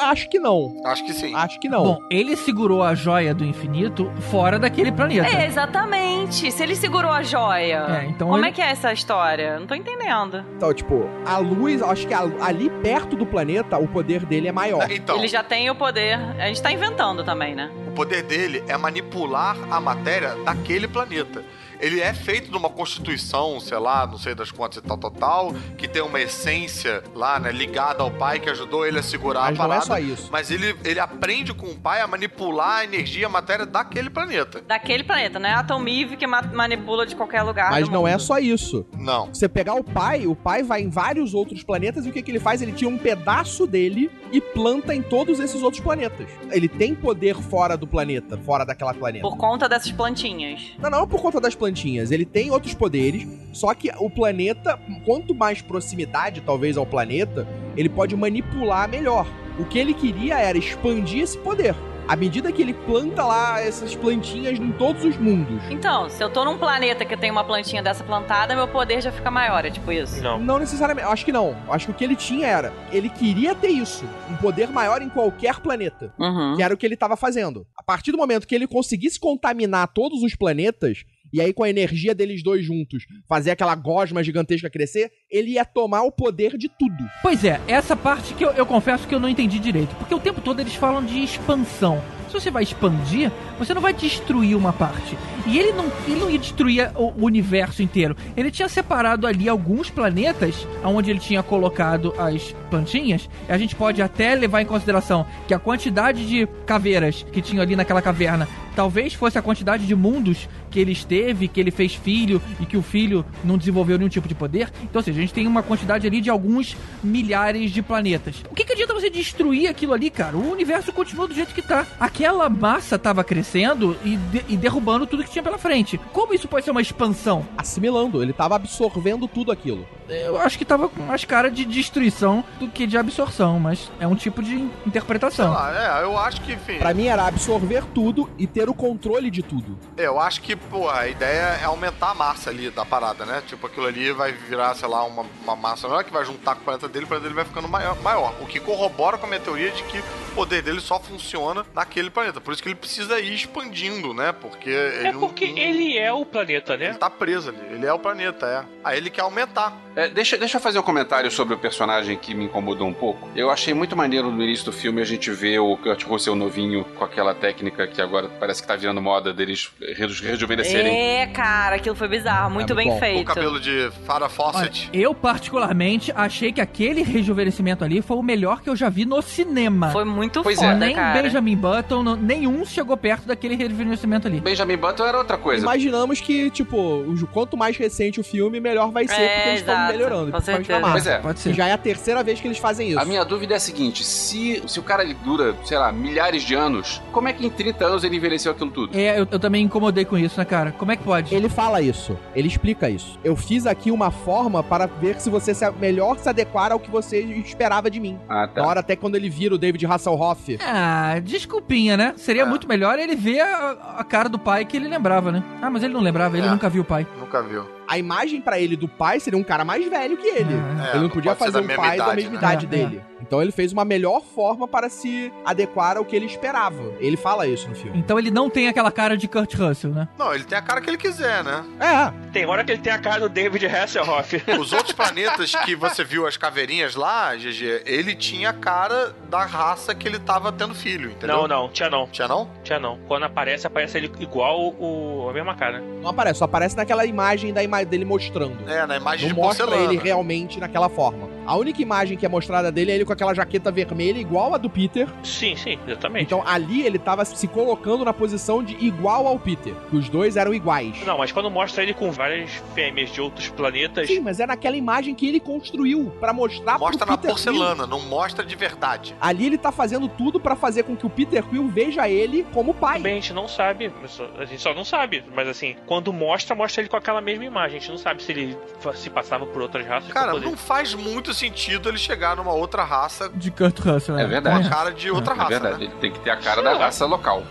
acho que não. acho que sim. Acho que não. Bom, ele segurou a joia do infinito fora daquele planeta. É, exatamente. Se ele segurou a joia. É, então Como ele- é que é essa história? Não tô entendendo. Então, tipo, a luz, acho que a- ali perto do planeta, o poder dele é maior. Então, Ele já tem o poder. A gente tá inventando também, né? o poder dele é manipular a matéria daquele planeta. Ele é feito de uma constituição, sei lá, não sei das quantas e tal, tal, tal, que tem uma essência lá, né, ligada ao pai que ajudou ele a segurar Mas a não é parada. só isso. Mas ele, ele aprende com o pai a manipular a energia, a matéria daquele planeta. Daquele planeta, não é a Atom Eve que ma- manipula de qualquer lugar. Mas não é mundo. só isso. Não. Você pegar o pai, o pai vai em vários outros planetas e o que, que ele faz? Ele tira um pedaço dele e planta em todos esses outros planetas. Ele tem poder fora do planeta, fora daquela planeta. Por conta dessas plantinhas. Não, não é por conta das plantinhas. Ele tem outros poderes, só que o planeta, quanto mais proximidade, talvez, ao planeta, ele pode manipular melhor. O que ele queria era expandir esse poder. À medida que ele planta lá essas plantinhas em todos os mundos. Então, se eu tô num planeta que tem uma plantinha dessa plantada, meu poder já fica maior, é tipo isso? Não. Não necessariamente, eu acho que não. Acho que o que ele tinha era, ele queria ter isso, um poder maior em qualquer planeta. Uhum. Que era o que ele estava fazendo. A partir do momento que ele conseguisse contaminar todos os planetas, e aí com a energia deles dois juntos, fazer aquela gosma gigantesca crescer, ele ia tomar o poder de tudo. Pois é, essa parte que eu, eu confesso que eu não entendi direito. Porque o tempo todo eles falam de expansão. Se você vai expandir, você não vai destruir uma parte. E ele não, ele não ia destruir o universo inteiro. Ele tinha separado ali alguns planetas, onde ele tinha colocado as plantinhas. E a gente pode até levar em consideração que a quantidade de caveiras que tinha ali naquela caverna talvez fosse a quantidade de mundos que ele esteve, que ele fez filho e que o filho não desenvolveu nenhum tipo de poder. Então, ou seja, a gente tem uma quantidade ali de alguns milhares de planetas. O que, que adianta você destruir aquilo ali, cara? O universo continua do jeito que tá. Aquela massa tava crescendo e, de- e derrubando tudo que tinha pela frente. Como isso pode ser uma expansão? Assimilando, ele estava absorvendo tudo aquilo. Eu acho que tava com mais cara de destruição do que de absorção, mas é um tipo de Sei interpretação. lá, é, eu acho que, enfim. Pra mim era absorver tudo e ter o controle de tudo. Eu acho que, pô, a ideia é aumentar a massa ali da parada, né? Tipo, aquilo ali vai virar, sei lá, uma, uma massa maior que vai juntar com o planeta dele, o planeta dele vai ficando maior, maior. O que corrobora com a minha teoria de que o poder dele só funciona naquele planeta. Por isso que ele precisa ir expandindo, né? Porque ele É porque não- ele é o planeta, ele né? tá preso ali. Ele é o planeta, é. Aí ele quer aumentar. É, deixa, deixa eu fazer um comentário sobre o personagem que me incomodou um pouco. Eu achei muito maneiro no início do filme a gente ver o Kurt Russell novinho com aquela técnica que agora parece que tá virando moda deles reju- rejuvenescerem. É, cara, aquilo foi bizarro. Muito É bem bom. O feito. cabelo de Farah Fawcett. Eu, particularmente, achei que aquele rejuvenescimento ali foi o melhor que eu já vi no cinema. Foi muito Pois é. foda, Nem cara. Benjamin Button, não- nenhum chegou perto daquele rejuvenescimento ali. Benjamin Button era outra coisa. Imaginamos que, tipo, o- quanto mais recente o filme, melhor vai ser, É, porque eles estão exato, melhorando. com principalmente certeza. na Pois é. Pode ser. já é a terceira vez que eles fazem isso. A minha dúvida é a seguinte: se, se o cara ele dura, sei lá, milhares de anos, como é que em 30 anos ele envelheceu aquilo tudo? É, eu, eu também incomodei com isso, né, cara? Como é que pode? Ele fala isso, ele explica isso. Eu fiz aqui uma forma para ver se você se, melhor se adequar ao que você esperava de mim. Ah, Na tá. hora até quando ele vira o David Hasselhoff. Ah, desculpinha, né? Seria É. muito melhor ele ver a, a cara do pai que ele lembrava, né? Ah, mas ele não lembrava, ele É. nunca viu o pai. Nunca viu. A imagem pra ele do pai seria um cara mais velho que ele. É. ele não podia fazer da um mesma pai da idade, mesma né? idade É, dele. Então ele fez uma melhor forma para se adequar ao que ele esperava. Ele fala isso no filme. Então ele não tem aquela cara de Kurt Russell, né? Não, ele tem a cara que ele quiser, né? É, Tem hora que ele tem a cara do David Hasselhoff. Os outros planetas que você viu as caveirinhas lá, GG, ele tinha a cara da raça que ele tava tendo filho, entendeu? não, não, tinha não. Tinha não? Tinha não. Quando aparece, aparece ele igual o, a mesma cara. não aparece, só aparece naquela imagem da ima dele mostrando. É, na imagem Não de mostra porcelana. ele realmente naquela forma. A única imagem que é mostrada dele é ele com aquela jaqueta vermelha igual a do Peter. Sim, sim, exatamente. Então ali ele tava se colocando na posição de igual ao Peter. Que os dois eram iguais. Não, mas quando mostra ele com várias fêmeas de outros planetas. Sim, mas é naquela imagem que ele construiu pra mostrar Mostra pro na Peter Quill. porcelana, não mostra de verdade. Ali ele tá fazendo tudo pra fazer com que o Peter Quill veja ele como pai. Também a gente não sabe, a gente só não sabe, mas assim, quando mostra, mostra ele com aquela mesma imagem. A gente não sabe se ele se passava por outras raças. Cara, não faz muito sentido ele chegar numa outra raça De Kurt Russell, É com verdade. a cara de outra É raça, verdade, né? ele tem que ter a cara da raça local.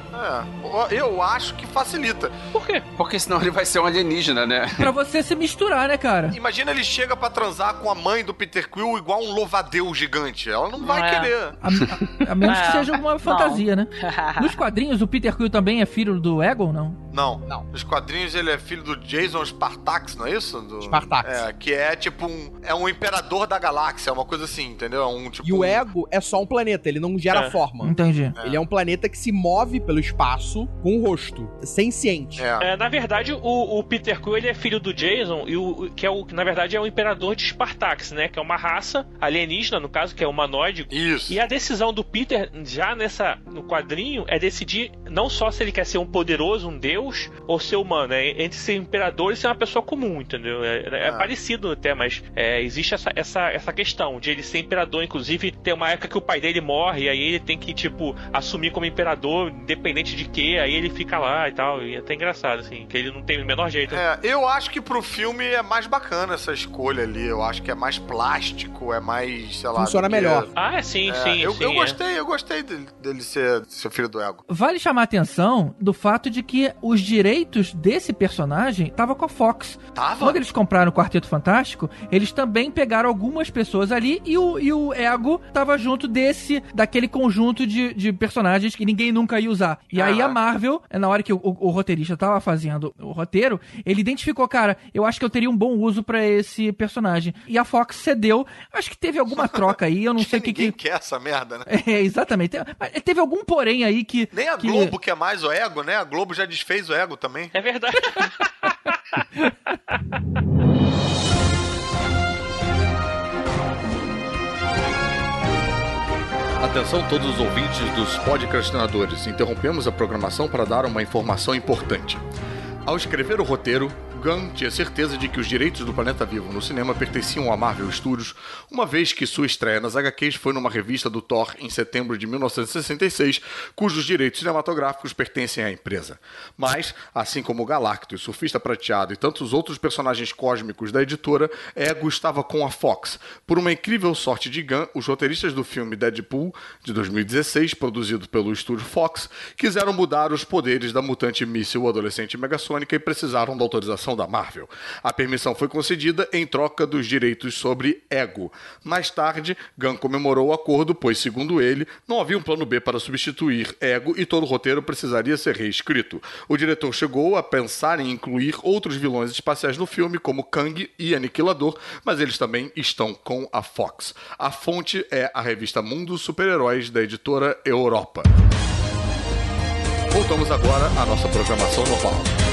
É, eu acho que facilita. Por quê? Porque senão ele vai ser um alienígena, né? Pra você se misturar, né, cara? Imagina ele chega pra transar com a mãe do Peter Quill igual um louvadeus gigante. Ela não vai É. querer. A, a- a menos que É, seja alguma não. fantasia, né? Nos quadrinhos, o Peter Quill também é filho do Egon, não? Não. Não. Nos quadrinhos ele é filho do Jason Spartax, não é isso? Do... Spartax. É, que é tipo um. É um imperador da galáxia, é uma coisa assim, entendeu? É um tipo. E o ego é só um planeta, ele não gera É. forma. Entendi. Ele é um planeta que se move pelo espaço com o rosto, senciente. É. É, na verdade, o, o Peter Quill ele é filho do Jason, e o, que é o, na verdade é o imperador de Spartax, né? Que é uma raça alienígena, no caso, que é humanoide. Isso. E a decisão do Peter, já nessa no quadrinho, é decidir não só se ele quer ser um poderoso, um deus, ou ser humano. É entre ser imperador e ser uma pessoa comum, entendeu? É, é Ah. parecido até, mas é, existe essa, essa, essa questão de ele ser imperador. Inclusive, tem uma época que o pai dele morre, e aí ele tem que, tipo, assumir como imperador, independente de que, aí ele fica lá e tal. E é até engraçado, assim, que ele não tem o menor jeito. É, eu acho que pro filme é mais bacana essa escolha ali. Eu acho que é mais plástico, é mais, sei lá. Funciona melhor. Ah, sim, É, sim. eu, sim, eu é. gostei, eu gostei dele, dele ser, ser filho do ego. Vale chamar a atenção do fato de que os direitos desse personagem estavam com a Fox. Tava? Quando eles compraram o Quarteto Fantástico, eles também pegaram algumas pessoas ali e o, e o Ego tava junto desse, daquele conjunto de, de personagens que ninguém nunca ia usar. E aí a. Marvel, na hora que o, o- o roteirista tava fazendo o roteiro, ele identificou, cara, eu acho que eu teria um bom uso pra esse personagem. E a Fox cedeu. Acho que teve alguma troca aí, eu não sei o que Ninguém que. quer essa merda, né? É, exatamente. Mas Teve algum porém aí que. Nem a que- Globo quer mais o ego, né? A Globo já desfez o ego também. É verdade. Atenção todos os ouvintes dos podcastinadores. Interrompemos a programação para dar uma informação importante. Ao escrever o roteiro, Gunn tinha certeza de que os direitos do Planeta Vivo no cinema pertenciam à Marvel Studios, uma vez que sua estreia nas HQs foi numa revista do Thor em setembro de 1966, cujos direitos cinematográficos pertencem à empresa. Mas, assim como o Galactus, Surfista Prateado e tantos outros personagens cósmicos da editora, Ego estava com a Fox. Por uma incrível sorte de Gunn, os roteiristas do filme Deadpool, de 2016, produzido pelo estúdio Fox, quiseram mudar os poderes da mutante míssil adolescente megassônica e precisaram da autorização da Marvel. A permissão foi concedida em troca dos direitos sobre Ego. Mais tarde, Gunn comemorou o acordo, pois, segundo ele, não havia um plano B para substituir Ego e todo o roteiro precisaria ser reescrito. O diretor chegou a pensar em incluir outros vilões espaciais no filme, como Kang e Aniquilador, mas eles também estão com a Fox. A fonte é a revista Mundo Super-Heróis da editora Europa. Voltamos agora à nossa programação normal.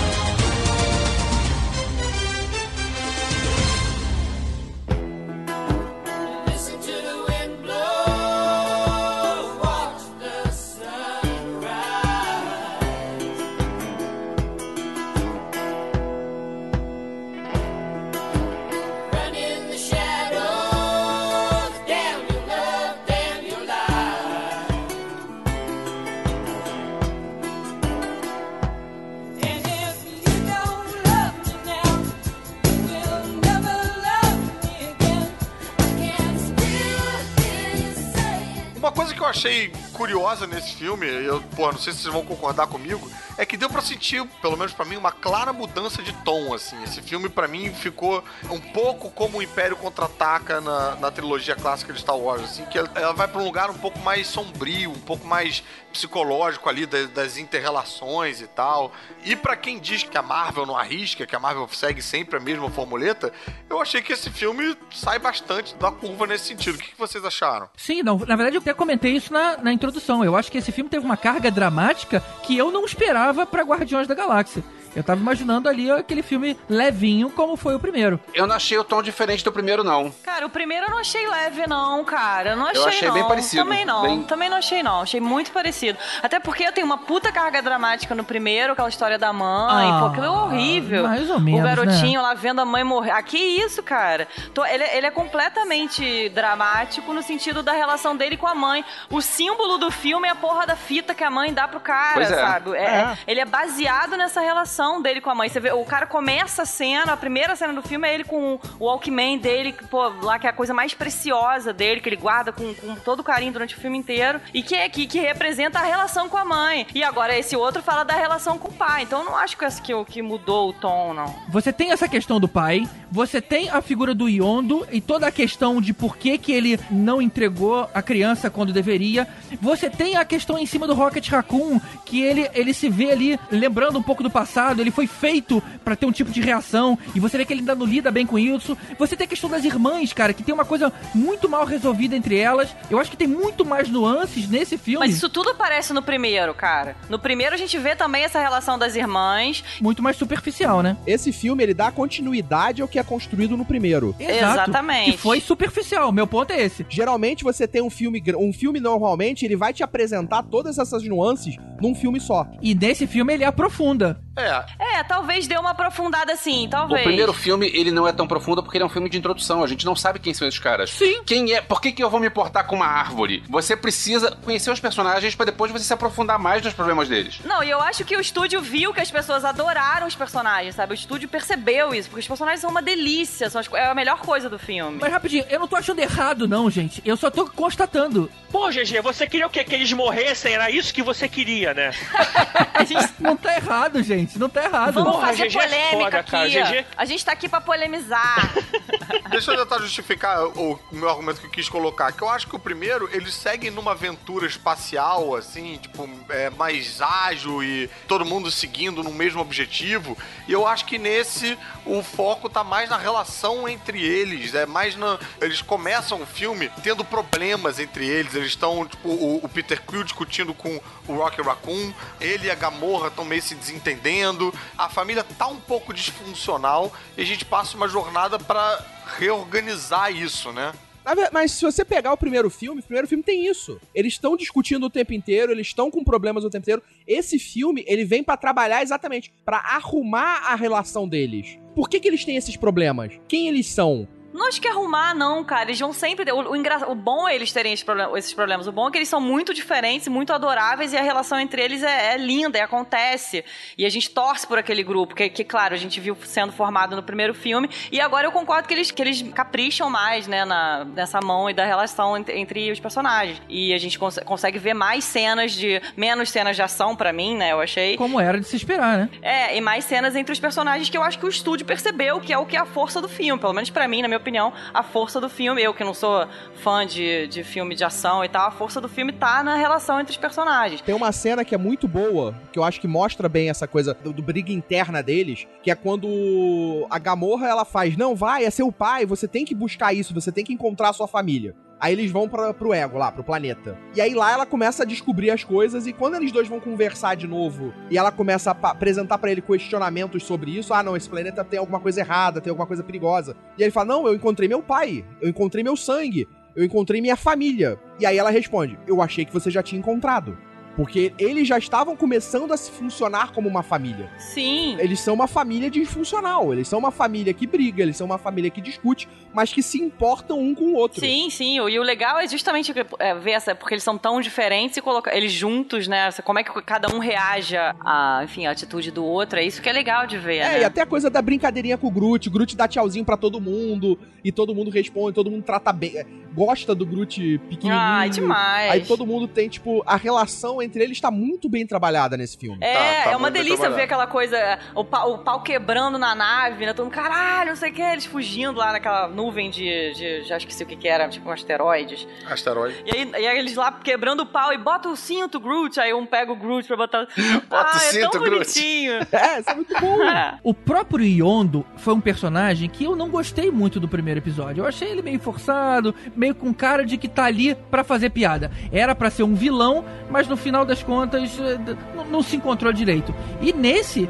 Curiosa nesse filme, eu, pô, não sei se vocês vão concordar comigo, é que deu pra sentir, pelo menos pra mim, uma clara mudança de tom, assim. Esse filme, pra mim, ficou um pouco como o Império Contra-Ataca na, na trilogia clássica de Star Wars, assim, que ela, vai pra um lugar um pouco mais sombrio, um pouco mais psicológico ali, das, das interrelações e tal. E pra quem diz que a Marvel não arrisca, que a Marvel segue sempre a mesma formuleta, eu achei que esse filme sai bastante da curva nesse sentido. O que, que vocês acharam? Sim, não, na verdade eu até comentei isso na, na introdução. Eu acho que esse filme teve uma carga dramática que eu não esperava pra Guardiões da Galáxia. Eu tava imaginando ali aquele filme levinho, como foi o primeiro. Eu não achei o tom diferente do primeiro, não. Cara, o primeiro eu não achei leve, não, cara. Eu não achei, Eu achei não. bem parecido, Também não. bem- Também não achei, não. Achei muito parecido. Até porque tem uma puta carga dramática no primeiro, aquela história da mãe. Ah, pô, aquilo é horrível. mais ou menos, O garotinho né? lá vendo a mãe morrer. Ah, que isso, cara? Tô- ele, ele é completamente dramático no sentido da relação dele com a mãe. O símbolo do filme é a porra da fita que a mãe dá pro cara, Pois é. sabe? É- É. Ele é baseado nessa relação dele com a mãe. Você vê, o cara começa a cena, a primeira cena do filme é ele com o Walkman dele, pô, lá que é a coisa mais preciosa dele, que ele guarda com, com todo carinho durante o filme inteiro, e que é que, que representa a relação com a mãe. E agora esse outro fala da relação com o pai. Então eu não acho que, esse que, que mudou o tom, não. Você tem essa questão do pai, você tem a figura do Yondo e toda a questão de por que, que ele não entregou a criança quando deveria. Você tem a questão em cima do Rocket Raccoon, que ele, ele se vê ali lembrando um pouco do passado, ele foi feito pra ter um tipo de reação, e você vê que ele ainda não lida bem com isso. Você tem a questão das irmãs, cara, que tem uma coisa muito mal resolvida entre elas. Eu acho que tem muito mais nuances nesse filme. Mas isso tudo aparece no primeiro, cara. No primeiro a gente vê também essa relação das irmãs. Muito mais superficial, né? Esse filme, ele dá continuidade ao que é construído no primeiro. Exato. Que foi superficial. Meu ponto é esse. Geralmente você tem um filme, um filme normalmente, ele vai te apresentar todas essas nuances num filme só. E nesse filme ele aprofunda. É. É, talvez dê uma aprofundada assim, talvez. O primeiro filme, ele não é tão profundo porque ele é um filme de introdução. A gente não sabe quem são esses caras. Sim. Quem é? Por que, que eu vou me importar com uma árvore? Você precisa conhecer os personagens pra depois você se aprofundar mais nos problemas deles. Não, e eu acho que o estúdio viu que as pessoas adoraram os personagens, sabe? O estúdio percebeu isso, porque os personagens são uma delícia, são as é a melhor coisa do filme. Mas rapidinho, eu não tô achando errado, não, gente. Eu só tô constatando. Pô, GG, você queria o quê? Que eles morressem? Era isso que você queria, né? Não tá errado, gente. Não tá errado. Vamos Porra, fazer GG é polêmica foda, aqui. cara. GG A gente tá aqui pra polemizar. Deixa eu tentar justificar o, o meu argumento que eu quis colocar. Que eu acho que o primeiro, ele segue numa aventura espacial, assim, tipo, é, mais ágil e todo mundo seguindo no mesmo objetivo. E eu acho que nesse, o foco tá mais na relação entre eles. É mais na. Eles começam o filme tendo problemas entre eles. Eles estão, tipo, o, o Peter Quill discutindo com o Rocky Raccoon. Ele e a Gamorra estão meio se desentendendo. A família tá um pouco disfuncional. E a gente passa uma jornada pra reorganizar isso, né? Mas se você pegar o primeiro filme, o primeiro filme tem isso. Eles estão discutindo o tempo inteiro, eles estão com problemas o tempo inteiro. Esse filme, ele vem pra trabalhar exatamente pra arrumar a relação deles. Por que, que eles têm esses problemas? Quem eles são? Não acho que arrumar, não, cara. Eles vão sempre. O, o, engra- o bom é eles terem esse problem- esses problemas. O bom é que eles são muito diferentes, muito adoráveis e a relação entre eles é, é linda e acontece. E a gente torce por aquele grupo, que, que, claro, a gente viu sendo formado no primeiro filme. E agora eu concordo que eles, que eles capricham mais, né, na, nessa mão e da relação entre, entre os personagens. E a gente cons- consegue ver mais cenas de. menos cenas de ação pra mim, né? Eu achei. Como era de se esperar, né? É, e mais cenas entre os personagens que eu acho que o estúdio percebeu que é o que é a força do filme. Pelo menos pra mim, na minha opinião, a força do filme, eu que não sou fã de, de filme de ação e tal, a força do filme tá na relação entre os personagens. Tem uma cena que é muito boa, que eu acho que mostra bem essa coisa do, do briga interna deles, que é quando a Gamorra ela faz, não, vai, é seu pai, você tem que buscar isso, você tem que encontrar a sua família. Aí eles vão pra, pro ego lá, pro planeta. E aí lá ela começa a descobrir as coisas, e quando eles dois vão conversar de novo, e ela começa a apresentar pra ele questionamentos sobre isso, ah não, esse planeta tem alguma coisa errada, tem alguma coisa perigosa. E ele fala, não, eu encontrei meu pai, eu encontrei meu sangue, eu encontrei minha família. E aí ela responde, eu achei que você já tinha encontrado. Porque eles já estavam começando a se funcionar como uma família. Sim. Eles são uma família disfuncional. Eles são uma família que briga, eles são uma família que discute, mas que se importam um com o outro. Sim, sim. E o legal é justamente é, ver essa, porque eles são tão diferentes e colocar eles juntos, né? Como é que cada um reage a, enfim, a atitude do outro. É isso que é legal de ver, É, né? e até a coisa da brincadeirinha com o Groot. O Groot dá tchauzinho pra todo mundo, e todo mundo responde, todo mundo trata bem. é, Gosta do Groot pequenininho. Ai, demais. Aí todo mundo tem, tipo, a relação entre eles tá muito bem trabalhada nesse filme. É, Tá, tá é uma delícia ver aquela coisa, o pau, o pau quebrando na nave, né? Todo mundo, caralho, não sei o que, eles fugindo lá naquela nuvem de, de já esqueci o que que era, tipo um asteroides. Asteroide. E aí, e aí eles lá quebrando o pau e bota o cinto, Groot, aí um pega o Groot pra botar... ah, o é cinto, tão Groot. bonitinho. É, isso é muito bom. É. O próprio Yondo foi um personagem que eu não gostei muito do primeiro episódio. Eu achei ele meio forçado, meio com cara de que tá ali pra fazer piada. Era pra ser um vilão, mas no final das contas eh, não, não se encontrou direito. E nesse,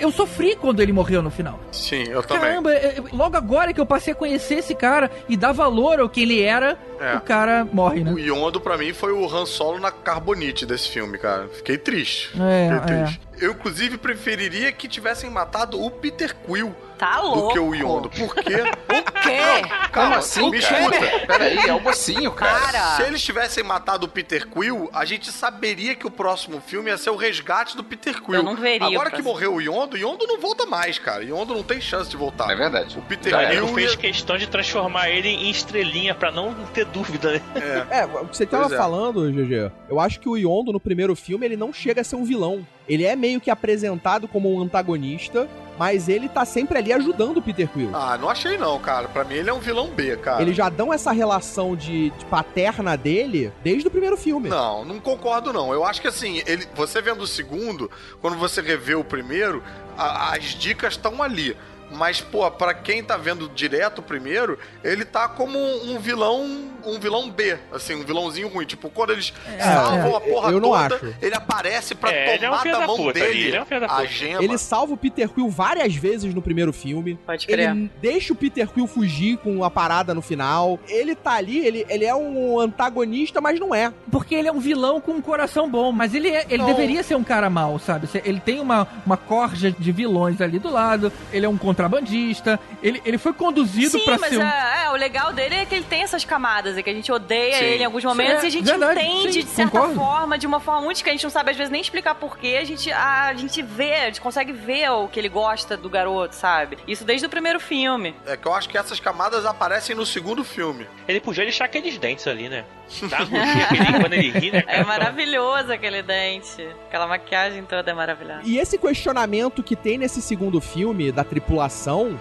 eu sofri quando ele morreu no final. Sim, eu também. Caramba, eh, logo agora que eu passei a conhecer esse cara e dar valor ao que ele era, É. o cara morre, né? O Yondo, pra mim, foi o Han Solo na carbonite desse filme, cara. Fiquei triste. É, Fiquei é. Eu, inclusive, preferiria que tivessem matado o Peter Quill Tá do louco. que o Yondo. Por quê? O quê? Calma, assim, me cara? escuta. Peraí, é o mocinho, cara. Cara. Se eles tivessem matado o Peter Quill, a gente saberia que o próximo filme ia ser o resgate do Peter Quill. Eu não veria Agora que morreu o Yondo, o Yondo não volta mais, cara. Yondo não tem chance de voltar. É verdade. O Peter Já Quill fez ia... questão de transformar ele em estrelinha pra não ter dúvida, né? É, o que você tava Pois é. falando, GG, eu acho que o Yondo no primeiro filme ele não chega a ser um vilão. Ele é meio que apresentado como um antagonista, mas ele tá sempre ali ajudando o Peter Quill. Ah, não achei não, cara. Pra mim ele é um vilão B, cara. Eles já dão essa relação de, de paterna dele desde o primeiro filme. Não, não concordo não. Eu acho que assim, ele, você vendo o segundo, quando você revê o primeiro, a- as dicas estão ali. Mas, pô, pra quem tá vendo direto o primeiro, ele tá como um, um vilão, um vilão B, assim, um vilãozinho ruim. Tipo, quando eles salvam é, a porra eu não toda, acho. ele aparece pra É, ele é um tomar da da mão puta dele ele é um da a gema. Ele salva o Peter Quill várias vezes no primeiro filme. Pode crer. Ele deixa o Peter Quill fugir com a parada no final. Ele tá ali, ele, ele é um antagonista, mas não é. Porque ele é um vilão com um coração bom, mas ele, é, ele Não. deveria ser um cara mau, sabe? Ele tem uma, uma corja de vilões ali do lado, ele é um contrabandista, ele, ele foi conduzido Sim, pra mas ser um... é, é, o legal dele é que ele tem essas camadas, é que a gente odeia Sim. ele em alguns momentos Sim, e a gente verdade, entende sim, de certa concordo. forma, de uma forma muito que a gente não sabe às vezes nem explicar porquê, a gente, a, a gente vê, a gente consegue ver o que ele gosta do garoto, sabe? Isso desde o primeiro filme. É que eu acho que essas camadas aparecem no segundo filme. Ele podia deixar aqueles dentes ali, né? Ele- quando ele ri, né, cara? É maravilhoso aquele dente. Aquela maquiagem toda é maravilhosa. E esse questionamento que tem nesse segundo filme da tripulação,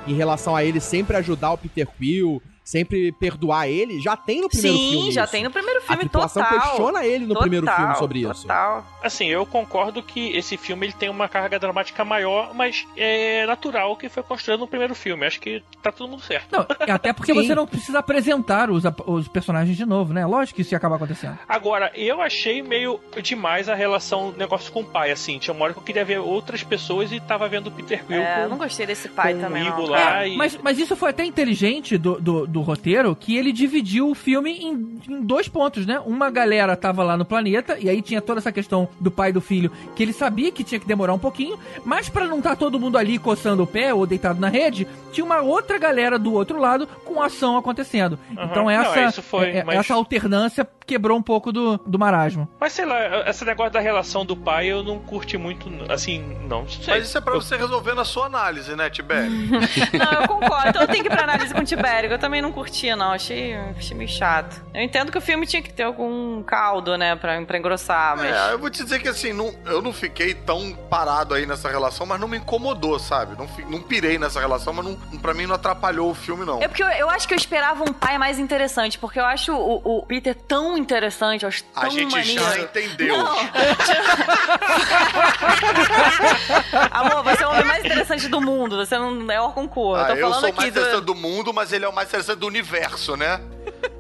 em relação a ele sempre ajudar o Peter Quill, sempre perdoar ele, já tem no primeiro Sim, filme. já isso. tem no primeiro A filme tripulação total. questiona ele no Total, primeiro filme sobre isso. Total. Assim, eu concordo que esse filme ele tem uma carga dramática maior, mas é natural que foi construído no primeiro filme. Acho que tá todo mundo certo. Não, até porque Sim. você não precisa apresentar os, os personagens de novo, né? Lógico que isso ia acabar acontecendo. Agora, eu achei meio demais a relação, negócio com o pai, assim. Tinha uma hora que eu queria ver outras pessoas e tava vendo o Peter Quill É, eu com... não gostei desse pai com também, o não. Lá. É, e- mas, mas isso foi até inteligente do, do, do roteiro que ele dividiu o filme em, em dois pontos, né? Uma galera tava lá no planeta, e aí tinha toda essa questão do pai e do filho, que ele sabia que tinha que demorar um pouquinho, mas pra não estar todo mundo ali coçando o pé ou deitado na rede, tinha uma outra galera do outro lado com ação acontecendo. Aham. Então Não, essa, é, isso foi, é- é- mas- essa alternância quebrou um pouco do, do marasmo. Mas sei lá, esse negócio da relação do pai eu não curti muito, assim, não. Sei. Mas isso é pra você resolver na sua análise, né, Tibério? Não, eu concordo. Eu tenho que ir pra análise com o Tibério, eu também não curtia, não. Achei, achei meio chato. Eu entendo que o filme tinha que ter algum caldo, né, pra, pra engrossar, mas... É, eu vou te dizer que assim, não- eu não fiquei tão parado aí nessa relação, mas não me incomodou, sabe? Não, não pirei nessa relação, mas não, pra mim não atrapalhou o filme, não. É porque eu, eu acho que eu esperava um pai mais interessante, porque eu acho o, o Peter tão interessante, eu acho tão A gente maneiro. já entendeu. Não. interessante do mundo, você não é o concurso. Ah, eu tô eu sou o mais do... interessante do mundo, mas ele é o mais interessante do universo, né?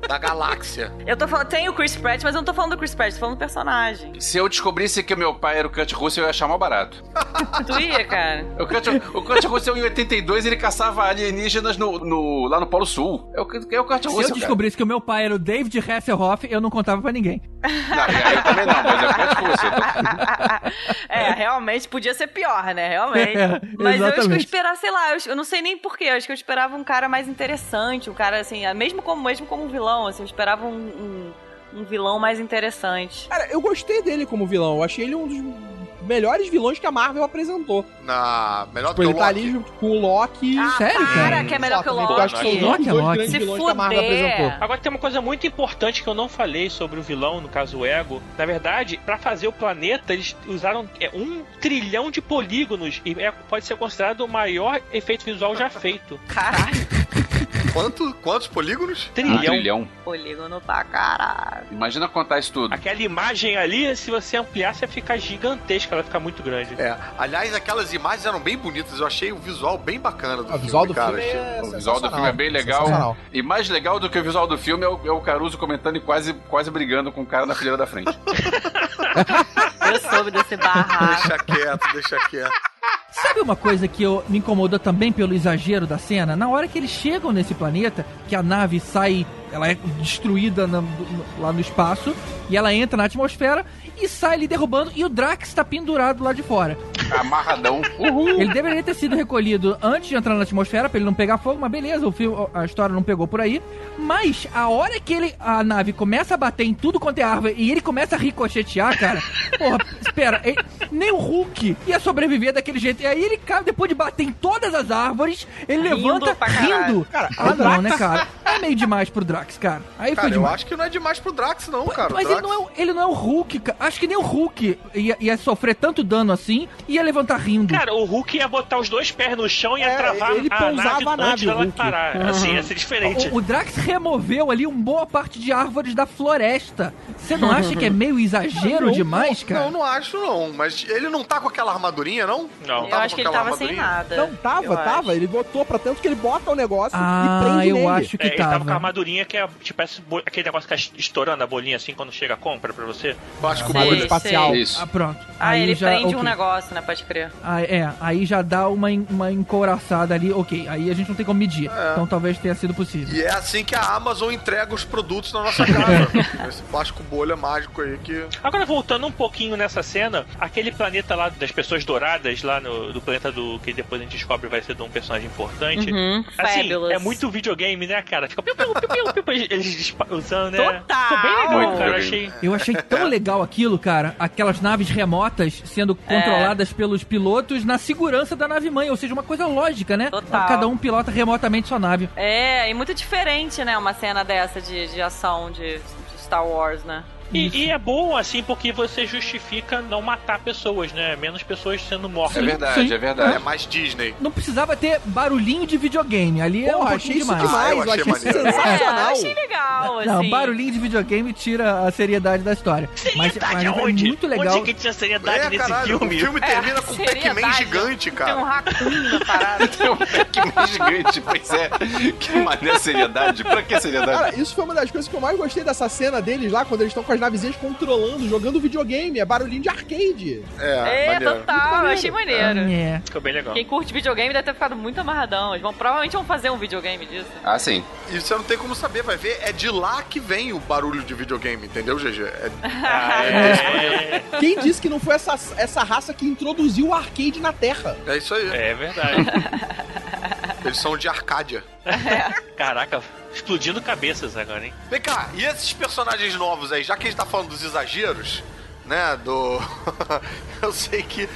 Da galáxia. Eu tô falando, tem o Chris Pratt, mas eu não tô falando do Chris Pratt, tô falando do personagem. Se eu descobrisse que o meu pai era o Kurt Russell, eu ia achar mal barato. Tu ia, cara? O Kurt, o Kurt Russell, em 82, ele caçava alienígenas no, no- lá no Polo Sul. É o, é o Kurt Se Russell, eu cara. descobrisse que o meu pai era o David Hasselhoff, eu não contava pra ninguém. Não, eu, eu também não, mas é o Kurt Russell. É, realmente podia ser pior, né? Realmente. É, Mas eu acho que eu esperava, sei lá, eu, eu não sei nem porquê. Eu acho que eu esperava um cara mais interessante, um cara assim, mesmo como, mesmo como vilão, assim, eu esperava um, um, um vilão mais interessante. Cara, eu gostei dele como vilão. Eu achei ele um dos melhores vilões que a Marvel apresentou. Na melhor Tipo, que ele o tá Loki. ali junto com o Loki. Ah, Sério, para, cara? que é melhor que o Só também, eu acho que são os Loki. Loki é dois Loki. grandes Se vilões que a Marvel apresentou. Agora tem uma coisa muito importante que eu não falei sobre o vilão, no caso o Ego. Na verdade, pra fazer o planeta, eles usaram é, um trilhão de polígonos e é- pode ser considerado o maior efeito visual já feito. Caralho, Quanto, quantos polígonos? Um Trilhão. trilhão. polígono pra caralho. Imagina contar isso tudo. Aquela imagem ali, se você ampliar, você fica gigantesca, ela fica muito grande. É, aliás, aquelas imagens eram bem bonitas, eu achei o visual bem bacana do O filme, visual do cara. filme achei- é O visual do filme é bem legal. E mais legal do que o visual do filme é o, é o Caruso comentando e quase, quase brigando com o cara na fileira da frente. Eu soube desse barraco. Deixa quieto, deixa quieto. Sabe uma coisa que eu, me incomodou também pelo exagero da cena? Na hora que eles chegam nesse planeta, que a nave sai, ela é destruída na- lá no espaço, e ela entra na atmosfera e sai ali derrubando, e o Drax tá pendurado lá de fora. Amarradão. Uhul. Ele deveria ter sido recolhido antes de entrar na atmosfera pra ele não pegar fogo, mas beleza, o filme, a história não pegou por aí. Mas a hora que ele, a nave começa a bater em tudo quanto é árvore e ele começa a ricochetear, cara, porra, espera, ele- nem o Hulk ia sobreviver daquele jeito. E aí ele cai depois de bater em todas as árvores, ele Rindo levanta rindo. Cara, ah, não, né, cara? É meio demais pro Drax, cara. Aí foi Cara, eu demais. acho que não é demais pro Drax, não, cara. Mas ele Drax- não, é, ele não é o Hulk, cara. Acho que nem o Hulk ia, ia sofrer tanto dano assim e ia levantar rindo. Cara, o Hulk ia botar os dois pés no chão e ia É, travar ele a pousava nave, a nave, antes dela Hulk. parar. Assim, ia ser diferente. O, o Drax removeu ali uma boa parte de árvores da floresta. Você não acha que é meio exagero Não, demais, não, cara? Não, não acho, não. Mas ele não tá com aquela armadurinha, não? Não. Eu tava acho que ele tava sem nada. Não, tava, Eu tava. acho. Ele botou pra tanto que ele bota o negócio e Ah, prende eu nele. acho que É, ele tava com a tava. armadurinha que é tipo aquele negócio que fica estourando a bolinha assim quando chega a compra pra você. Eu acho que o Sei, espacial. sei. Isso. Ah, pronto. Ah, aí ele já, prende um ok. negócio, né? Pode crer. Ah, é, aí já dá uma, uma encouraçada ali. Ok, aí a gente não tem como medir. Então talvez tenha sido possível. E é assim que a Amazon entrega os produtos na nossa casa. Esse plástico bolha mágico aí que... Agora voltando um pouquinho nessa cena, aquele planeta lá das pessoas douradas, lá no do planeta do que depois a gente descobre vai ser de um personagem importante. Uhum, Assim, fabulous. é muito videogame, né, cara? Fica piu, piu, piu, piu, piu, piu, eles usando, né? Total! Ficou bem legal, Muito cara. Eu achei. Eu achei tão legal aquilo, cara. Aquelas naves remotas sendo É. controladas pelos pilotos na segurança da nave mãe. Ou seja, uma coisa lógica, né? Total. Cada um pilota remotamente sua nave. É, e muito diferente, né? Uma cena dessa de, de ação de Star Wars, né? E, e é bom, assim, porque você justifica não matar pessoas, né? Menos pessoas sendo mortas. É verdade, sim. é verdade. É mais Disney. Não precisava ter barulhinho de videogame. Ali é um Porra, pouquinho achei isso demais. demais. Ah, eu eu achei achei maneiro. É, eu sensacional. achei legal, assim. Não, barulhinho de videogame tira a seriedade da história. Mas, Seriedade mas é aonde? muito legal. Onde que tinha seriedade É, nesse caralho, filme? o filme É, termina com um Pac-Man seriedade. gigante, Tem um cara. raccoon na parada. Tem um Pac-Man gigante, pois é. Que maneira seriedade. Pra que seriedade? Cara, isso foi uma das coisas que eu mais gostei dessa cena deles lá, quando eles estão com as navezinhas controlando, jogando videogame. É barulhinho de arcade. É, É, total, eu achei maneiro. É. Ficou bem legal. Quem curte videogame deve ter ficado muito amarradão. Eles vão, provavelmente vão fazer um videogame disso. Ah, sim. E você não tem como saber, vai ver, é de lá que vem o barulho de videogame, entendeu, GG? É, É, Quem disse que não foi essa, essa raça que introduziu o arcade na Terra? é isso aí. é verdade. Eles são de Arcádia. Caraca, explodindo cabeças agora, hein? Vem cá, e esses personagens novos aí, já que a gente tá falando dos exageros, né, do... eu sei que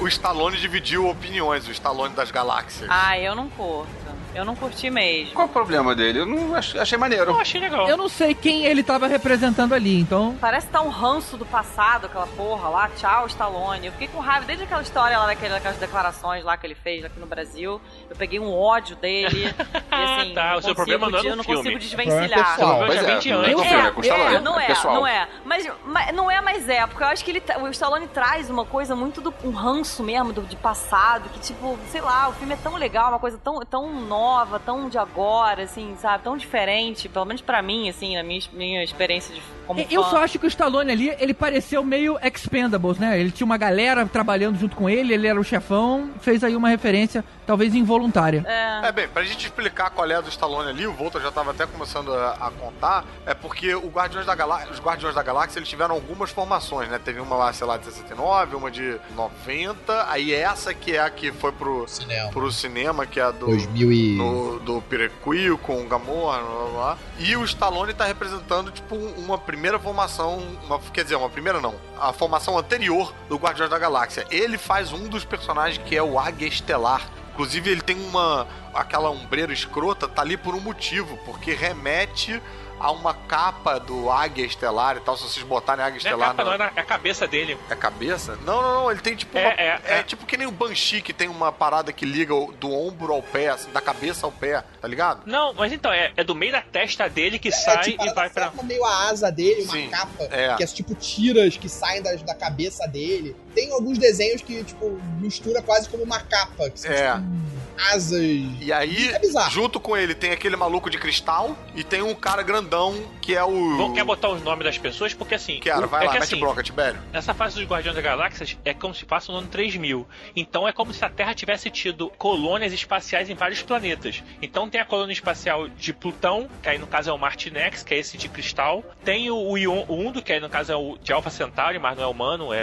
o Stallone dividiu opiniões, o Stallone das galáxias. Ah, eu não curto. Eu não curti mesmo. Qual o problema dele? Eu não ach- achei maneiro. Eu achei legal. Eu não sei quem ele tava representando ali, então. Parece que tá um ranço do passado, aquela porra lá. Tchau, Stallone. Eu fiquei com raiva desde aquela história lá, daquele, daquelas declarações lá que ele fez aqui no Brasil. Eu peguei um ódio dele. e assim, tá, não o seu problema não é de- no eu não filme. consigo é desvencilhar. Pois já é, de não é antes. com o filme, é com o Stallone. É, não é é, pessoal. não é. Mas, mas não é mais é, porque eu acho que ele, tá- o Stallone traz uma coisa muito do um ranço mesmo do, de passado, que tipo, sei lá, o filme é tão legal, uma coisa tão, tão nova, tão de agora, assim, sabe? Tão diferente, pelo menos pra mim, assim, na minha, minha experiência de como Eu fã. só acho que o Stallone ali, ele pareceu meio Expendables, né? Ele tinha uma galera trabalhando junto com ele, ele era o chefão, fez aí uma referência, talvez involuntária. É. É bem, pra gente explicar qual é a do Stallone ali, o Volta já tava até começando a, a contar, é porque o Guardiões da Galá- os Guardiões da Galáxia eles tiveram algumas formações, né? Teve uma lá, sei lá, de 69, uma de 90, aí essa que é a que foi pro Cinema. pro cinema, que é a do 2000 e... no, do Pirequil com o Gamorra, blá, blá, blá. E o Stallone tá representando, tipo, uma primeira formação. Uma, quer dizer, uma primeira não. A formação anterior do Guardiões da Galáxia. Ele faz um dos personagens que é o Águia Estelar. Inclusive, ele tem uma. aquela ombreira escrota, tá ali por um motivo, porque remete a uma capa do Águia Estelar e tal. Se vocês botarem Águia Não é a Estelar capa, na- não, é a cabeça dele. é cabeça? Não, não, não. Ele tem tipo. É, uma- é, é é. tipo que nem o Banshee que tem uma parada que liga do ombro ao pé, assim, da cabeça ao pé, tá ligado? Não, mas então, é, é do meio da testa dele que sai tipo, e vai pra. forma meio a asa dele, uma Sim, capa, é. que é tipo tiras que saem das- da cabeça dele. Tem alguns desenhos que, tipo, mistura quase como uma capa, que são É. tipo asas. E aí, É junto com ele, tem aquele maluco de cristal e tem um cara grandão que é o. Vamos quer botar os nomes das pessoas, porque assim. Quero, o- vai é lá, que, mete assim, broca, Tibério. Essa fase dos Guardiões da Galáxia é como se passa no ano 3000. Então é como se a Terra tivesse tido colônias espaciais em vários planetas. Então tem a colônia espacial de Plutão, que aí no caso é o Martinex, que é esse de cristal. Tem o, o Ion- o Undo, que aí no caso é o de Alpha Centauri, mas não é humano, é,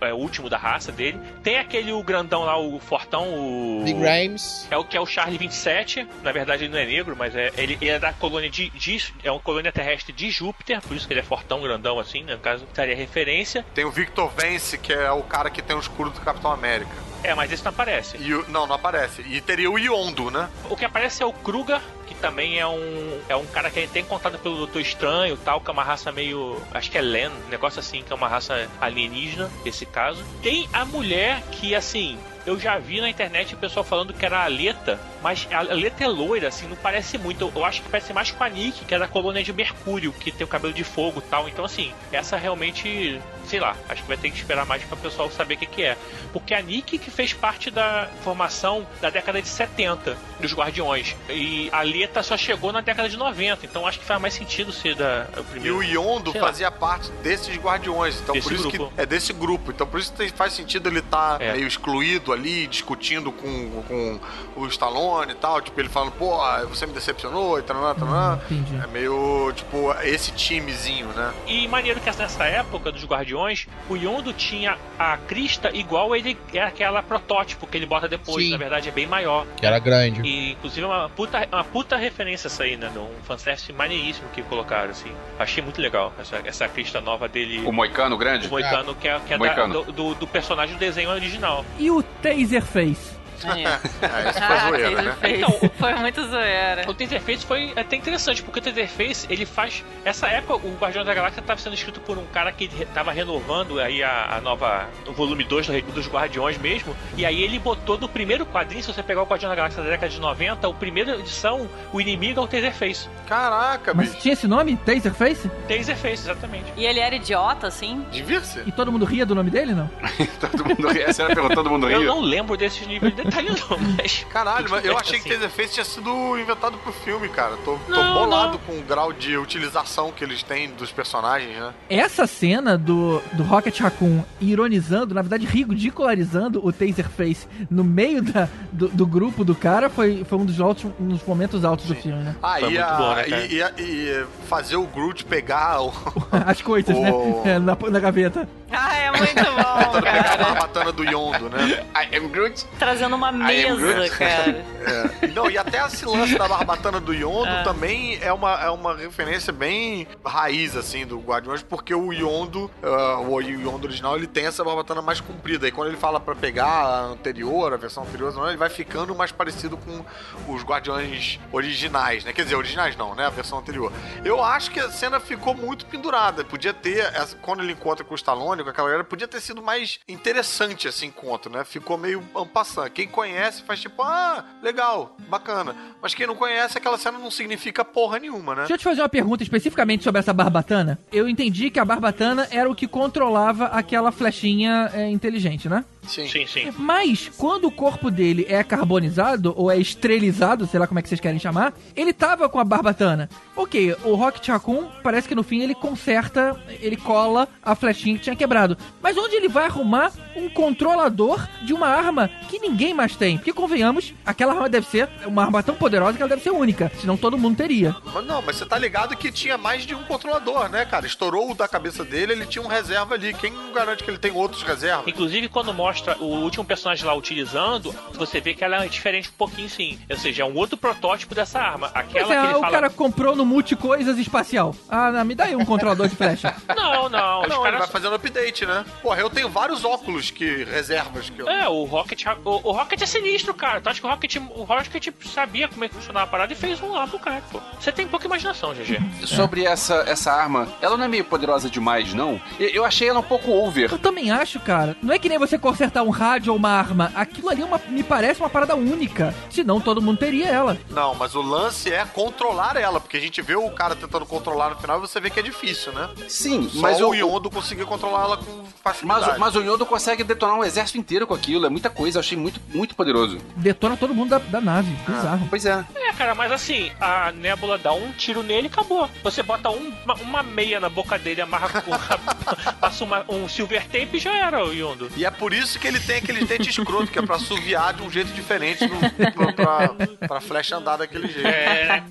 é, é o último da raça dele. Tem aquele o grandão lá, o fortão, o. Big Rames. É o que é o Charlie 27. Na verdade, ele não é negro, mas é, ele, ele é da colônia de, de- É uma colônia terrestre de Júpiter, por isso que ele é fortão, grandão assim, né? No caso, daria referência. Tem o Victor Vance, que é o cara que tem o escudo do Capitão América. É, mas esse não aparece. E o... Não, não aparece. E teria o Yondo, né? O que aparece é o Kruger, que também é um é um cara que tem contato pelo Doutor Estranho tal, que é uma raça meio. Acho que é Len, um negócio assim, que é uma raça alienígena, nesse caso. Tem a mulher que, assim. Eu já vi na internet o pessoal falando que era a Aleta, mas a Aleta é loira, assim, não parece muito. Eu, acho que parece mais com a Nick, que é da colônia de Mercúrio, que tem o cabelo de fogo e tal. Então, assim, essa realmente, sei lá, acho que vai ter que esperar mais para o pessoal saber o que, que é. Porque a Nick que fez parte da formação da década de 70 dos Guardiões. E a Aleta só chegou na década de 90, então acho que faz mais sentido ser da o E primeiro. o Yondo Sei lá. fazia parte desses guardiões. Então Desse por isso grupo. que é desse grupo. Então por isso faz sentido ele estar É. meio excluído ali, discutindo com, com o Stallone e tal. Tipo, ele falando, pô, você me decepcionou e tal, tal, Entendi. É meio, tipo, esse timezinho, né? E maneiro que nessa época dos Guardiões, o Yondo tinha a crista igual ele é aquela protótipo que ele bota depois, Sim. na verdade é bem maior. Que era grande. E inclusive é uma puta, uma puta referência essa aí, né? Um fanservice maneiríssimo que colocaram, assim. Achei muito legal essa, essa crista nova dele. O Moicano grande? O Moicano, que é, que é da- do, do, do personagem do desenho original. E o Taserface? É, isso foi Ah, zoeira, né? Então, Foi muito zoeira. O Taserface foi até interessante, porque o Taserface, ele faz... Essa época, o Guardião da Galáxia estava sendo escrito por um cara que estava renovando aí a, a nova... O volume 2 do- dos Guardiões mesmo, e aí ele botou no primeiro quadrinho, se você pegar o Guardião da Galáxia da década de 90, o primeira edição, o inimigo é o Taserface. Caraca, Mas bicho. tinha esse nome? Taserface? Taserface, exatamente. E ele era idiota, assim? Devia ser. E todo mundo ria do nome dele, não? todo mundo ria. Senhora perguntou, todo mundo Eu ria. não lembro desses níveis de detalhe não, mas... Caralho, mas eu achei que Assim. Taserface tinha sido inventado pro filme, cara. Tô, tô Não, bolado não. com o grau de utilização que eles têm dos personagens, né? Essa cena do, do Rocket Raccoon ironizando, na verdade ridicularizando o Taserface no meio da, do, do grupo do cara foi, foi um, dos altos, um dos momentos altos do filme, né? Ah, Foi e, muito a- bom, né, cara? e, e- e fazer o Groot pegar o. As coisas, né? O- É, na, na gaveta. Ah, é muito bom, Tentando pegar a cara. barbatana do Yondo, né? I am Groot. Trazendo uma I am mesa, cara. É. Não, e até esse lance da barbatana do Yondo Ah. também é uma, é uma referência bem raiz, assim, do Guardiões, porque o Yondo, ah, o Yondo original, ele tem essa barbatana mais comprida. E quando ele fala pra pegar a anterior, a versão anterior, ele vai ficando mais parecido com os Guardiões originais, né? Quer dizer, originais não, né? A versão anterior. Eu acho que a cena ficou muito pendurada. Podia ter, essa- quando ele encontra com o Stallone, com aquela galera, podia ter sido mais interessante esse encontro, né? Ficou meio ampassando. Quem conhece faz tipo, ah, legal, bacana. Mas quem não conhece, aquela cena não significa porra nenhuma, né? Deixa eu te fazer uma pergunta especificamente sobre essa barbatana. Eu entendi que a barbatana era o que controlava aquela flechinha é, inteligente, né? Sim. Sim, sim. Mas quando o corpo dele é carbonizado ou é estrelizado, sei lá como é que vocês querem chamar, ele tava com a barbatana. Ok, o Rocket Raccoon parece que no fim ele conserta, ele cola a flechinha que tinha quebrado. Mas onde ele vai arrumar um controlador de uma arma que ninguém mais tem? Porque convenhamos, aquela arma deve ser uma arma tão poderosa que ela deve ser única, senão todo mundo teria. Mas não, mas você tá ligado que tinha mais de um controlador, né, cara? Estourou o da cabeça dele, ele tinha um reserva ali. Quem garante que ele tem outros reservas? Inclusive, quando mostra o último personagem lá utilizando, você vê que ela é diferente um pouquinho sim. Ou seja, é um outro protótipo dessa arma. Aquela é, que ele o fala. cara comprou no Multicoisas Espacial. Ah, não, me dá aí um controlador de flecha. Não, não. Não, ele caras vai fazendo update, né? Porra, eu tenho vários óculos que reservas que eu... É, o Rocket, o, o Rocket é sinistro, cara. Tu acha que o Rocket, o Rocket sabia como é que funcionava a parada e fez um lá pro cara, pô. Você tem pouca imaginação, GG. Sobre essa, essa arma, ela não é meio poderosa demais, não? Eu, eu achei ela um pouco over. Eu também acho, cara. Não é que nem você consertar um rádio ou uma arma. Aquilo ali é uma- me parece uma parada única. Senão todo mundo teria ela. Não, mas o lance é controlar ela, porque a gente vê o cara tentando controlar no final e você vê que é difícil, né? Sim, Só mas o o, Yondo conseguiu controlar ela com facilidade. mas, o- mas o Yondo consegue detonar um exército inteiro com aquilo. É muita coisa, eu achei muito, muito poderoso. Detona todo mundo da, da nave. Bizarro. Pois é. É, cara, mas assim, a Nebula dá um tiro nele e acabou. Você bota um- uma, uma meia na boca dele, amarra com. passa uma- um silver tape e já era o Yondo. E é por isso que ele tem aquele dente escroto, que é pra assoviar de um jeito diferente no, pra, pra, pra flecha andar daquele jeito. É.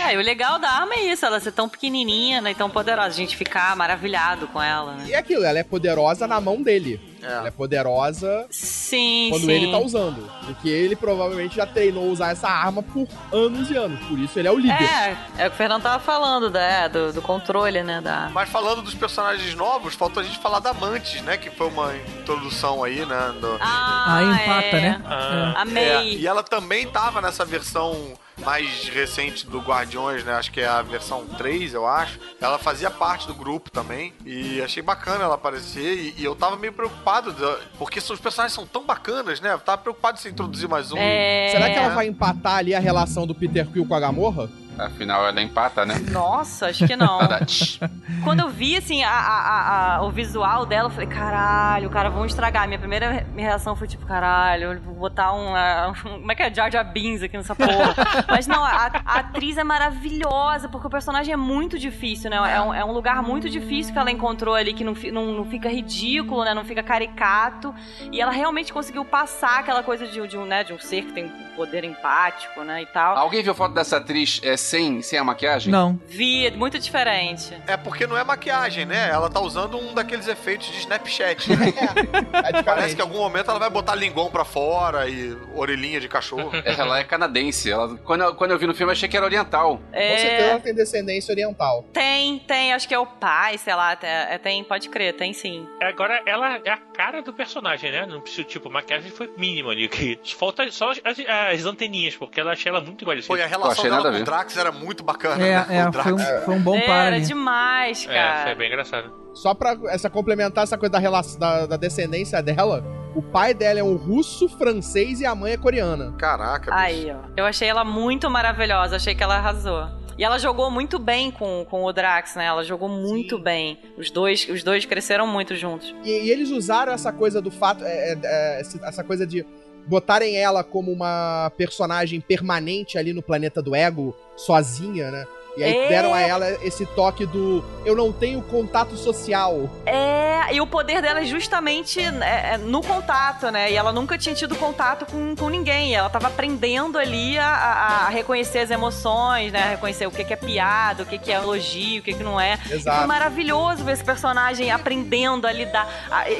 É, e o legal da arma é isso, ela ser tão pequenininha né, e tão poderosa. A gente ficar maravilhado com ela, né? E é aquilo, ela é poderosa na mão dele. É. Ela é poderosa Sim, quando sim. ele tá usando. Porque ele provavelmente já treinou usar essa arma por anos e anos. Por isso ele é o líder. É, é o que o Fernando tava falando, né, do, do controle, né, da... Mas falando dos personagens novos, faltou a gente falar da Mantis, né? Que foi uma introdução aí, né? do- Ah, Ah, empata, é. né? Ah. É, Amei. e ela também tava nessa versão mais recente do Guardiões, né? Acho que é a versão 3, eu acho. Ela fazia parte do grupo também. E achei bacana ela aparecer. E, e eu tava meio preocupado, porque os personagens são tão bacanas, né? Eu tava preocupado se introduzir mais um. É... Será que ela vai empatar ali a relação do Peter Quill com a Gamorra? Afinal, ela empata, né? Nossa, acho que não. Quando eu vi, assim, a, a- a- o visual dela, eu falei, caralho, cara, vão estragar. Minha primeira reação foi tipo, caralho, vou botar um, Como é que é? Jar Jar Beans aqui nessa porra. Mas não, a, atriz é maravilhosa, porque o personagem é muito difícil, né? É um, é um lugar muito difícil que ela encontrou ali, que não, não, não fica ridículo, né? Não fica caricato. E ela realmente conseguiu passar aquela coisa de, de um, né, de um ser que tem um poder empático, né? E tal. Alguém viu foto dessa atriz é, sem, sem a maquiagem? Não. Vi, muito diferente. É porque não é maquiagem, né? Ela tá usando um daqueles efeitos de Snapchat. Né? É Parece que em algum momento ela vai botar linguão pra fora e orelhinha de cachorro. Ela é canadense. Ela, quando, eu, quando eu vi no filme, eu achei que era oriental. Com certeza É, ela tem descendência oriental. tem, tem, acho que é o pai, sei lá, tem, é, tem pode crer, tem sim. Agora, ela é a cara do personagem, né? Não precisa, tipo, maquiagem foi mínima ali. Que falta só as, as anteninhas, porque ela achei ela muito igual. Foi, a relação dela com o ver. Era muito bacana. É, né? é, o Drax. foi um, foi um bom par Era demais, É, cara. foi bem engraçado. Só pra essa, complementar essa coisa da, relação, da, da descendência dela, o pai dela é um russo, francês e a mãe é coreana. Caraca, bicho. Aí, ó. Eu achei ela muito maravilhosa, achei que ela arrasou. E ela jogou muito bem com, com o Drax, né? Ela jogou muito bem. Os dois, os dois cresceram muito juntos. E, e eles usaram essa coisa do fato, é, é, é, essa coisa de botarem ela como uma personagem permanente ali no planeta do ego, sozinha, né? E aí É. deram a ela esse toque do eu não tenho contato social. É, e o poder dela é justamente é, é, no contato, né? E ela nunca tinha tido contato com, com ninguém. Ela tava aprendendo ali a, a- a reconhecer as emoções, né? A reconhecer o que, que é piada, o que, que é elogio, o que, que não é. E Exato. foi maravilhoso ver esse personagem aprendendo a lidar.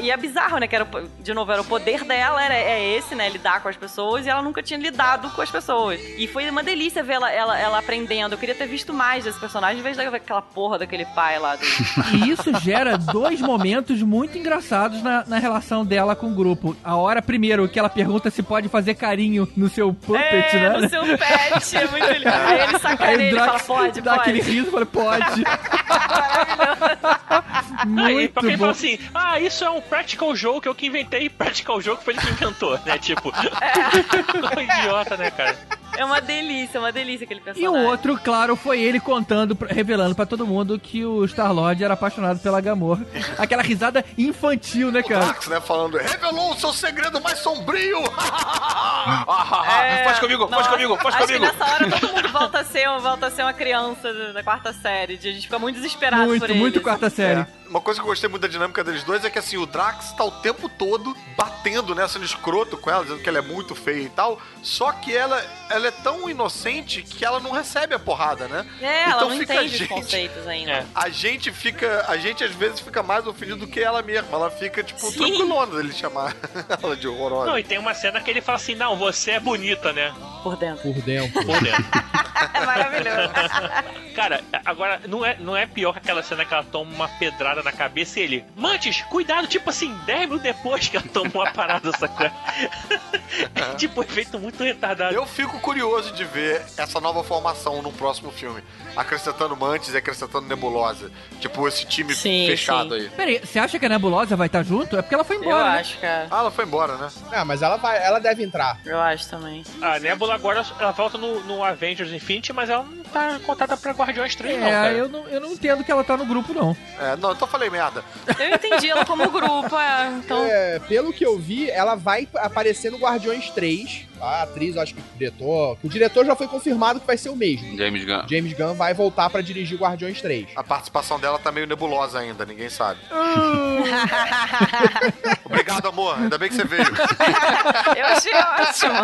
E é bizarro, né? Que era, de novo, era o poder dela, era, é esse, né? Lidar com as pessoas, e ela nunca tinha lidado com as pessoas. E foi uma delícia ver ela, ela, ela aprendendo. Eu queria ter visto mais desse personagem, em vez daquela porra daquele pai lá do. E isso gera dois momentos muito engraçados na, na relação dela com o grupo. A hora, primeiro, que ela pergunta se pode fazer carinho no seu puppet, É, né? no seu pet, é muito lindo. Aí ele sacaneia, Aí ele fala, pode, dá pode. aquele riso e fala, pode. Aí, Muito pra quem bom. fala assim, ah, isso é um practical joke, eu que inventei, practical joke foi ele que inventou, né? Tipo, É. idiota, né, cara? É uma delícia, uma delícia aquele E personagem. o outro, claro, foi ele contando, pra- revelando pra todo mundo que o Star-Lord era apaixonado pela Gamor. Aquela risada infantil, né, cara? Drax, né, falando, revelou o seu segredo mais sombrio! É, faz comigo, faz comigo, faz acho comigo. que nessa hora todo mundo volta a ser, volta a ser uma criança da quarta série. A gente fica muito desesperado por Muito, ele. muito quarta série. É. Uma coisa que eu gostei muito da dinâmica deles dois é que assim, o Drax tá o tempo todo batendo, né, sendo escroto com ela, dizendo que ela é muito feia e tal. Só que ela, ela é tão inocente que ela não recebe a porrada, né? É, ela Então não fica entende a os conceitos ainda. É. A gente fica. A gente às vezes fica mais ofendido do que ela mesma. Ela fica, tipo, Sim. tranquilona dele chamar ela de horrorosa. Não, e tem uma cena que ele fala assim, não, você é bonita, né? Por dentro. Por dentro. Por dentro. É maravilhoso. Cara, agora, não é, não é pior que aquela cena que ela toma uma pedrada na cabeça e ele, Mantis, cuidado, tipo assim, 10 minutos depois que ela toma uma parada, sacou? É tipo, um efeito muito retardado. Eu fico curioso de ver essa nova formação no próximo filme. Acrescentando Mantis e acrescentando Nebulosa. Tipo, esse time Sim, fechado sim. aí. Peraí, você acha que a Nebulosa vai estar junto? É porque ela foi Eu embora, né? acho, cara. Ah, ela foi embora, né? Ah, mas ela vai, ela deve entrar. Eu acho também. A Nebula agora ela volta no, no Avengers Infinity, mas ela não tá contada pra Guardiões 3, não, É, cara. eu não, eu não entendo que ela tá no grupo, não. É, não, então falei merda. Eu entendi ela como grupo, é. Então. É, pelo que eu vi, ela vai aparecer no Guardiões 3. A atriz, eu acho que o diretor. O diretor já foi confirmado que vai ser o mesmo. James Gunn. James Gunn vai voltar pra dirigir Guardiões 3. A participação dela tá meio nebulosa ainda, ninguém sabe. Obrigado, amor. Ainda bem que você veio. Eu achei ótimo.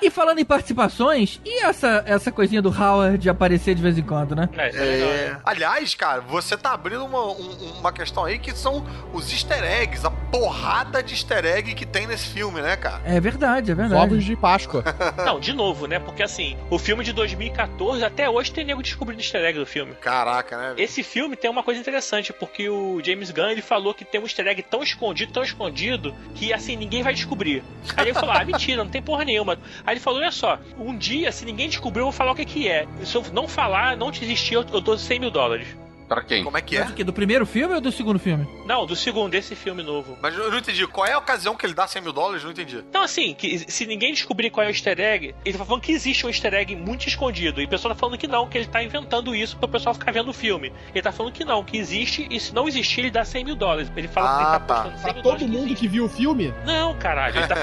E falando em participações, e essa, essa coisinha do Howard de aparecer de vez em quando, né? É, é né? Aliás, cara, você tá abrindo uma, um- uma questão aí que são os easter eggs, a porrada de easter egg que tem nesse filme, né, cara? É verdade, é Os verdade. ovos de Páscoa. Não, de novo, né? Porque assim, o filme de 2014, até hoje tem nego descobrindo easter egg do filme. Caraca, né? Esse filme tem uma coisa interessante, porque o James Gunn ele falou que tem um easter egg tão escondido, tão escondido, que assim, ninguém vai descobrir. Aí ele falou, ah, mentira, não tem porra nenhuma. Aí ele falou, olha só, um dia, se ninguém descobrir, eu vou falar o que que é. Se eu não falar, não desistir, eu, eu dou 100 mil dólares. Pra quem? Como é que é? Mas o quê? Do primeiro filme ou do segundo filme? Não, do segundo, desse filme novo. Mas eu não entendi. Qual é a ocasião que ele dá 100 mil dólares? Não entendi. Então, assim, que se ninguém descobrir qual é o easter egg, ele tá falando que existe um easter egg muito escondido. E o pessoal tá falando que não, que ele tá inventando isso pro pessoal ficar vendo o filme. Ele tá falando que não, que existe, e se não existir, ele dá 100 mil dólares. Ele fala que ele Ah, tá tá. apostando 100 Pra mil todo mundo que viu o filme. Não, caralho, ele tá.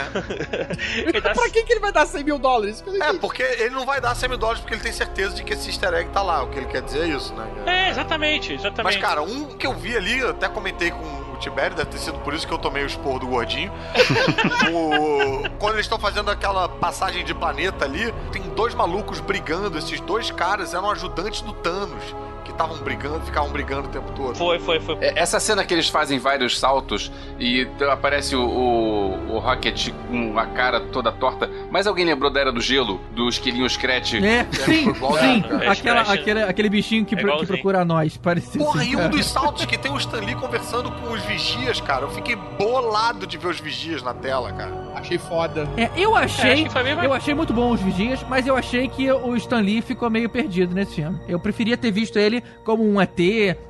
ele tá pra quem que ele vai dar 100 mil dólares? Que É, porque ele não vai dar 100 mil dólares porque ele tem certeza de que esse easter egg tá lá. O que ele quer dizer é isso, né? É, exatamente, exatamente. Mas, cara, um que eu vi ali, eu até comentei com o Tibério, deve ter sido por isso que eu tomei o esporro do gordinho. O- Quando eles estão fazendo aquela passagem de planeta ali, tem dois malucos brigando. Esses dois caras eram ajudantes do Thanos, que estavam brigando, ficavam brigando o tempo todo. Foi, foi, foi. É, Essa cena que eles fazem vários saltos e aparece o, o, o Rocket com a cara toda torta. Mas alguém lembrou da Era do Gelo? Do esquilinho Scratch? É, sim, igualzinho, sim. É Aquela, Scratch. aquele, aquele bichinho que, É pro- que procura nós, parecia Porra, assim, e um dos saltos que tem o Stan Lee conversando com os vigias, cara. Eu fiquei bolado de ver os vigias na tela, cara. Achei foda. É, eu É, achei, foi mesmo- eu achei muito bom os vigias, mas eu achei que o Stan Lee ficou meio perdido nesse filme. Eu preferia ter visto ele como um ET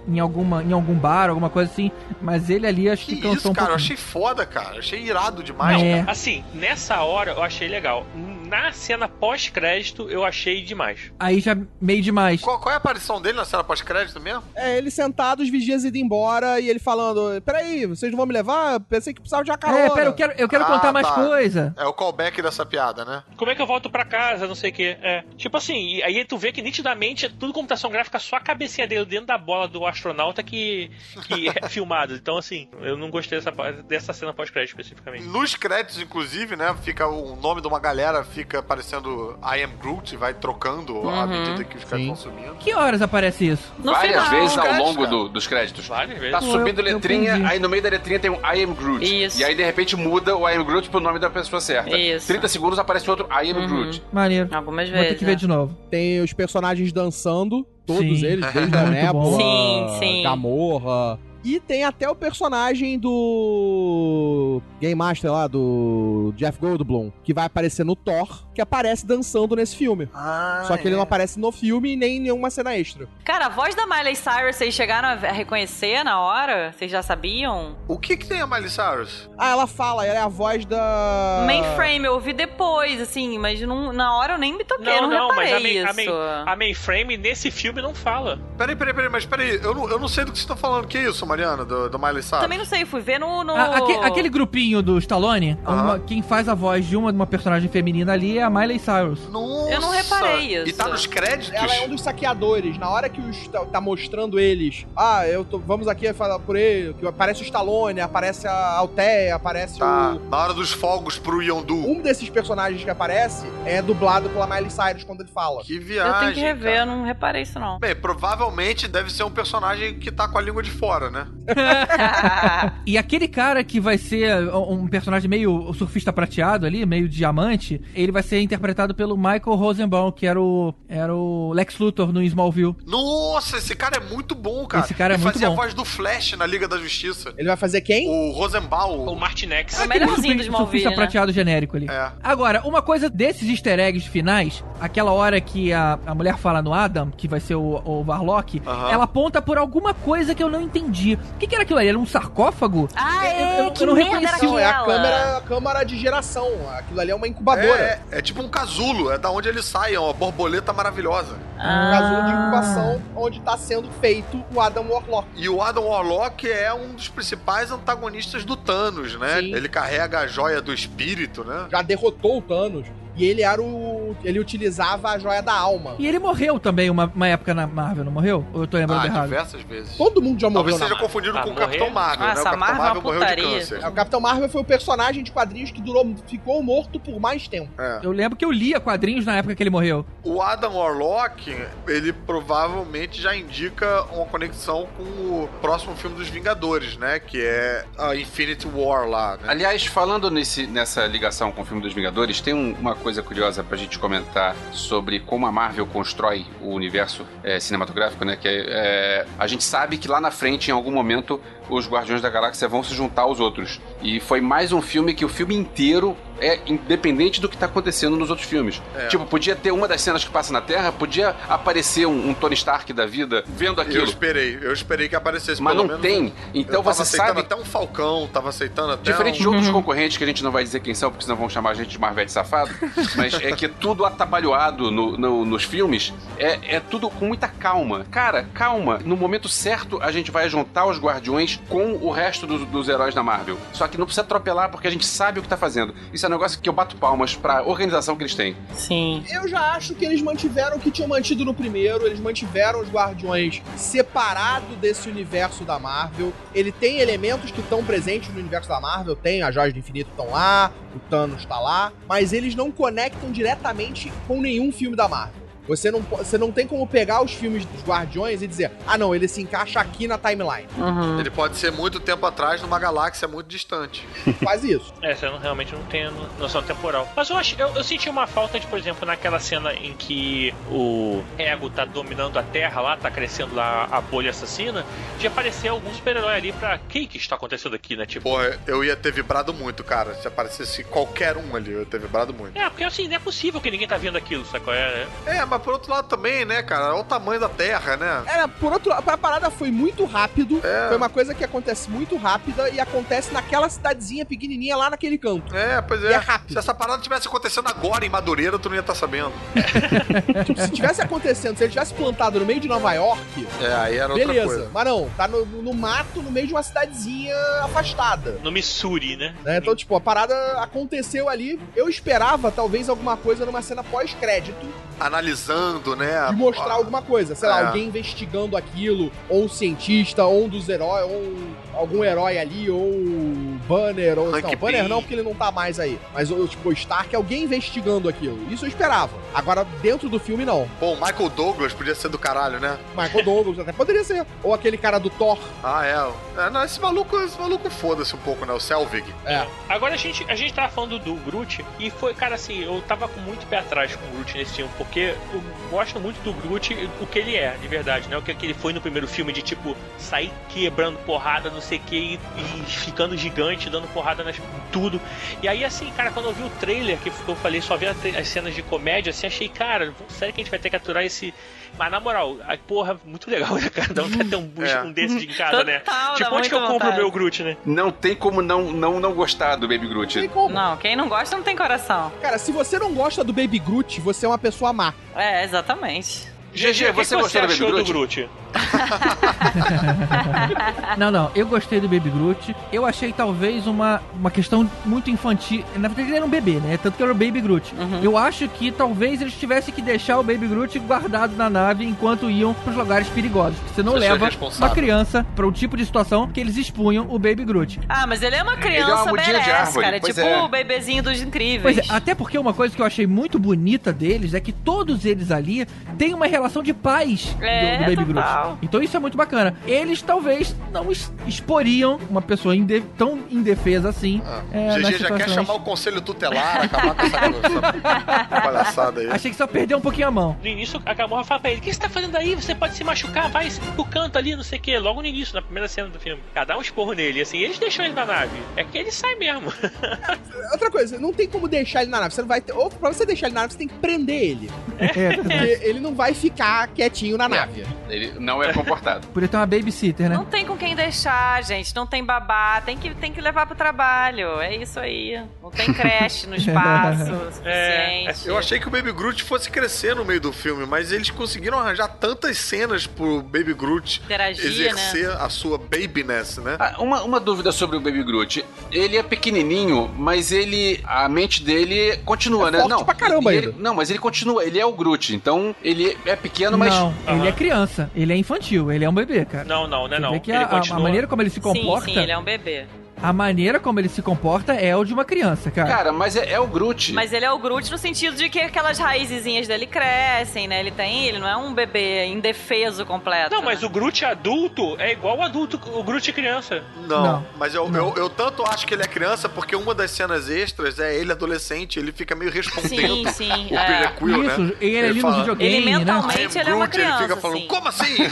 em alguma em algum bar, alguma coisa assim, mas ele ali acho que, Que cansou isso, um cara? Eu pouquinho. achei foda, cara. Eu achei irado demais. É. Assim, nessa hora eu achei legal. Na cena pós-crédito eu achei demais. Aí já meio demais. Qual, qual é a aparição dele na cena pós-crédito mesmo? É, ele sentado, os vigias indo embora e ele falando: Peraí, vocês não vão me levar? Pensei que precisava de uma carona. É, pera, eu quero, eu quero Ah, contar mais tá. coisa. É o callback dessa piada, né? Como é que eu volto pra casa, não sei o que. É. Tipo assim, aí tu vê que nitidamente é tudo computação gráfica, só a cabecinha dele dentro da bola do astronauta que, que é filmado. Então, assim, eu não gostei dessa, dessa cena pós-crédito especificamente. Nos créditos, inclusive, né? Fica o nome de uma galera, fica aparecendo I am Groot, vai trocando à Uhum. medida que os créditos vão subindo. Que horas aparece isso? No Várias final. vezes ao longo cara. do- dos créditos. Várias vezes. Tá subindo eu- eu letrinha, perdi. aí no meio da letrinha tem um I am Groot. Isso. E aí de repente muda o I am Groot pro nome da pessoa certa. Isso. 30 segundos aparece outro I am Uhum. Groot. Maneiro. Algumas Vou ter vezes. que ver né? de novo. Tem os personagens dançando, todos Sim. eles, desde a Nebula, bom. Sim, sim. Gamorra. E tem até o personagem do Game Master lá, do Jeff Goldblum, que vai aparecer no Thor, que aparece dançando nesse filme. Ah, Só que ele não aparece no filme e nem em nenhuma cena extra. Cara, a voz da Miley Cyrus, vocês chegaram a reconhecer na hora? Vocês já sabiam? O que que tem a Miley Cyrus? Ah, ela fala, ela é a voz da... Mainframe, eu ouvi depois, assim, mas não- na hora eu nem me toquei, Não, não, não, mas a, main, a, main, a mainframe nesse filme não fala. Peraí, peraí, peraí, mas peraí, eu não, eu não sei do que você tá falando. Que isso, Mariana, do, do Miley Cyrus? Também não sei, fui ver no... no... A- aque- aquele grupinho do Stallone, Aham. uma- quem faz a voz de uma, de uma personagem feminina ali é a Miley Cyrus. Nossa! Eu não reparei isso. E tá nos créditos? Ela é um dos saqueadores. Na hora que os, tá, tá mostrando eles, ah, eu tô, vamos aqui falar por ele, que aparece o Stallone, aparece a Altea, aparece Tá, o... na hora dos fogos pro Yondu. Um desses personagens que aparece é dublado pela Miley Cyrus quando ele fala. Que Eu viagem, tenho que rever, cara. eu não reparei isso não. Bem, provavelmente deve ser um personagem que tá com a língua de fora, né? E aquele cara que vai ser um personagem meio surfista prateado ali, meio diamante, ele vai ser interpretado pelo Michael Rosenbaum, que era o, era o Lex Luthor no Smallville. Nossa, esse cara é muito bom, cara. Esse cara é ele muito fazia bom. a voz do Flash na Liga da Justiça. Ele vai fazer quem? O Rosenbaum. O Martinex. É o melhorzinho do Smallville, né? prateado genérico ali. É. Agora, uma coisa desses easter eggs finais, aquela hora que a, a mulher fala no Adam, que vai ser o, o Warlock, Aham. ela aponta por alguma coisa que eu não entendi. O que, que era aquilo ali? Era um sarcófago? Ah, Eu- é, eu- eu que não merda reconheci. era Não, é a câmera, a câmara de geração. Aquilo ali é uma incubadora. É, é tipo um casulo, é da onde ele sai, é uma borboleta maravilhosa. Um Ah. casulo de incubação onde tá sendo feito o Adam Warlock. E o Adam Warlock é um dos principais antagonistas do Thanos, né? Sim. Ele carrega a joia do espírito, né? Já derrotou o Thanos. E ele era o. Ele utilizava a joia da alma. E ele morreu também uma, uma época na Marvel, não morreu? Ou eu tô lembrando Ah, errado? diversas vezes. Todo mundo já Talvez morreu. seja na confundido Ah, com o morrer? Capitão Marvel, Ah, né? O Capitão Marvel é Marvel morreu de câncer. É, O Capitão Marvel foi o personagem de quadrinhos que durou, ficou morto por mais tempo. É. Eu lembro que eu lia quadrinhos na época que ele morreu. O Adam Warlock, ele provavelmente já indica uma conexão com o próximo filme dos Vingadores, né? Que é a Infinity War lá, né? Aliás, falando nesse, nessa ligação com o filme dos Vingadores, tem um- uma coisa curiosa pra gente comentar sobre como a Marvel constrói o universo é, cinematográfico, né? Que é, é, a gente sabe que lá na frente, em algum momento, os Guardiões da Galáxia vão se juntar aos outros. E foi mais um filme que o filme inteiro é independente do que tá acontecendo nos outros filmes. É. Tipo, podia ter uma das cenas que passa na Terra, podia aparecer um, um Tony Stark da vida vendo Eu aquilo. esperei, eu esperei que aparecesse Mas pelo não menos tem. Então eu tava você aceitando sabe até um Falcão, tava aceitando até Diferente um... de outros concorrentes que a gente não vai dizer quem são, porque senão vão chamar a gente de Marvete safado, mas é que tudo atabalhoado no- no- nos filmes é, é tudo com muita calma. Cara, calma. No momento certo, a gente vai juntar os Guardiões com o resto dos, dos heróis da Marvel. Só que não precisa atropelar, porque a gente sabe o que tá fazendo. Isso é um negócio que eu bato palmas pra organização que eles têm. Sim. Eu já acho que eles mantiveram o que tinham mantido no primeiro, eles mantiveram os Guardiões separado desse universo da Marvel. Ele tem elementos que estão presentes no universo da Marvel, tem as Joias do Infinito estão lá, o Thanos tá lá, mas eles não conectam diretamente com nenhum filme da Marvel. Você não, você não tem como pegar os filmes dos Guardiões e dizer, ah não, ele se encaixa aqui na timeline. Uhum. Ele pode ser muito tempo atrás numa galáxia muito distante. Faz isso. É, você não, realmente não tem no- noção temporal. Mas eu, acho, eu, eu senti uma falta de, por exemplo, naquela cena em que o Ego tá dominando a Terra lá, tá crescendo lá a bolha assassina, de aparecer algum super-herói ali pra. O que que está acontecendo aqui, né? Tipo. Porra, eu ia ter vibrado muito, cara. Se aparecesse qualquer um ali, eu ia ter vibrado muito. É, porque assim, não é possível que ninguém tá vendo aquilo, sacou? É, É, mas mas por outro lado também, né, cara? Olha o tamanho da Terra, né? Era, por outro lado, a parada foi muito rápido. É. Foi uma coisa que acontece muito rápida e acontece naquela cidadezinha pequenininha lá naquele canto. É, pois E é. é rápido. Se essa parada tivesse acontecendo agora em Madureira, tu não ia estar sabendo. Tipo, se tivesse acontecendo, se ele tivesse plantado no meio de Nova York, É, aí era outra beleza. coisa. Mas não, tá no, no mato, no meio de uma cidadezinha afastada. No Missouri, né? né? Então, tipo, a parada aconteceu ali. Eu esperava, talvez, alguma coisa numa cena pós-crédito Analisando, né? de mostrar alguma coisa. Sei lá, É. alguém investigando aquilo, ou um cientista, ou um dos heróis, ou um- algum herói ali, ou o Banner, ou. Hank não, Banner não, porque ele não tá mais aí. Mas, o tipo, o Stark, alguém investigando aquilo. Isso eu esperava. Agora, dentro do filme, não. Pô, o Michael Douglas podia ser do caralho, né? Michael Douglas até poderia ser. Ou aquele cara do Thor. Ah, é. é não, esse maluco, esse maluco foda-se um pouco, né? O Selvig. É. Agora a gente, a gente tava falando do Groot e foi, cara, assim, eu tava com muito pé atrás com o Groot nesse filme, porque eu gosto muito do Groot, o que ele é, de verdade, né? O que, ele foi no primeiro filme, de tipo, sair quebrando porrada, não sei o que, e, e ficando gigante, dando porrada nas tudo. E aí, assim, cara, quando eu vi o trailer, que eu falei, só vi as cenas de comédia, assim, achei, cara, sério que a gente vai ter que aturar esse. Mas na moral, a porra, muito legal, né, cara? Dá vontade de ter um, É. um desses em casa, né? Total, Tipo, onde que eu compro o meu Groot, né? Não tem como não, não, não gostar do Baby Groot. Tem como. Não, quem não gosta não tem coração. Cara, se você não gosta do Baby Groot, você é uma pessoa má. É, exatamente. GG, o que você que gostou do Baby Groot? do Groot? Não, não, eu gostei do Baby Groot. Eu achei talvez uma, uma questão muito infantil. Na verdade, ele era um bebê, né? Tanto que era o Baby Groot. Uhum. Eu acho que talvez eles tivessem que deixar o Baby Groot guardado na nave enquanto iam pros lugares perigosos. Porque você não Você leva uma criança para o tipo de situação que eles expunham o Baby Groot. Ah, mas ele é uma Ele é criança uma de árvore, cara. É pois tipo é. o bebezinho dos Pois incríveis. é, até porque uma coisa que eu achei muito bonita deles é que todos eles ali têm uma relação de paz do- É, do, Baby total. Groot. Então isso é muito bacana. Eles talvez não es- exporiam uma pessoa inde- tão indefesa assim. Ah, é, GG já quer situações. chamar o conselho tutelar, acabar com essa, essa palhaçada aí. Achei que só perdeu um pouquinho a mão. No início, a Gamorra fala pra ele: O que você tá fazendo aí? Você pode se machucar, vai pro canto ali, não sei o que. Logo no início, na primeira cena do filme. Cara, dá um esporro nele, assim, eles deixam ele na nave. É que ele sai mesmo. Outra coisa, não tem como deixar ele na nave. Você não vai ter. Ou pra você deixar ele na nave, você tem que prender ele. É, Porque ele não vai ficar quietinho na nave. Ele não é comportado. Podia ter uma babysitter, né? Não tem com quem deixar, gente. Não tem babá. Tem que, tem que levar pro trabalho. É isso aí. Não tem creche no espaço suficiente. Eu achei que o Baby Groot fosse crescer no meio do filme, mas eles conseguiram arranjar tantas cenas pro Baby Groot Interagir, exercer a sua babiness, né? Ah, uma, uma dúvida sobre o Baby Groot. Ele é pequenininho, mas ele. A mente dele continua, É né? forte não, pra caramba ele- ainda. não, mas ele continua. Ele é o Groot. Então, ele é pequeno, mas. Não, ele é criança, ele é infantil, ele é um bebê, cara. Não, não, não é Você não. vê que ele a, a- a continua. maneira como ele se Sim, comporta, sim, ele é um bebê. A maneira como ele se comporta é o de uma criança, cara. Cara, mas é, é o Groot. Mas ele é o Groot no sentido de que aquelas raizinhas dele crescem, né? Ele tem, ele não é um bebê indefeso completo. Não, mas né? o Groot adulto é igual o adulto, o Groot criança. Não, Não. mas eu, Eu, eu tanto acho que ele é criança porque uma das cenas extras é ele adolescente, ele fica meio respondendo Sim, sim, o é. Quill, Isso, né? ele ali no fala, videogame, Ele né? mentalmente "I am ele é uma Groot", ele criança, fica falando, sim. como assim? Não.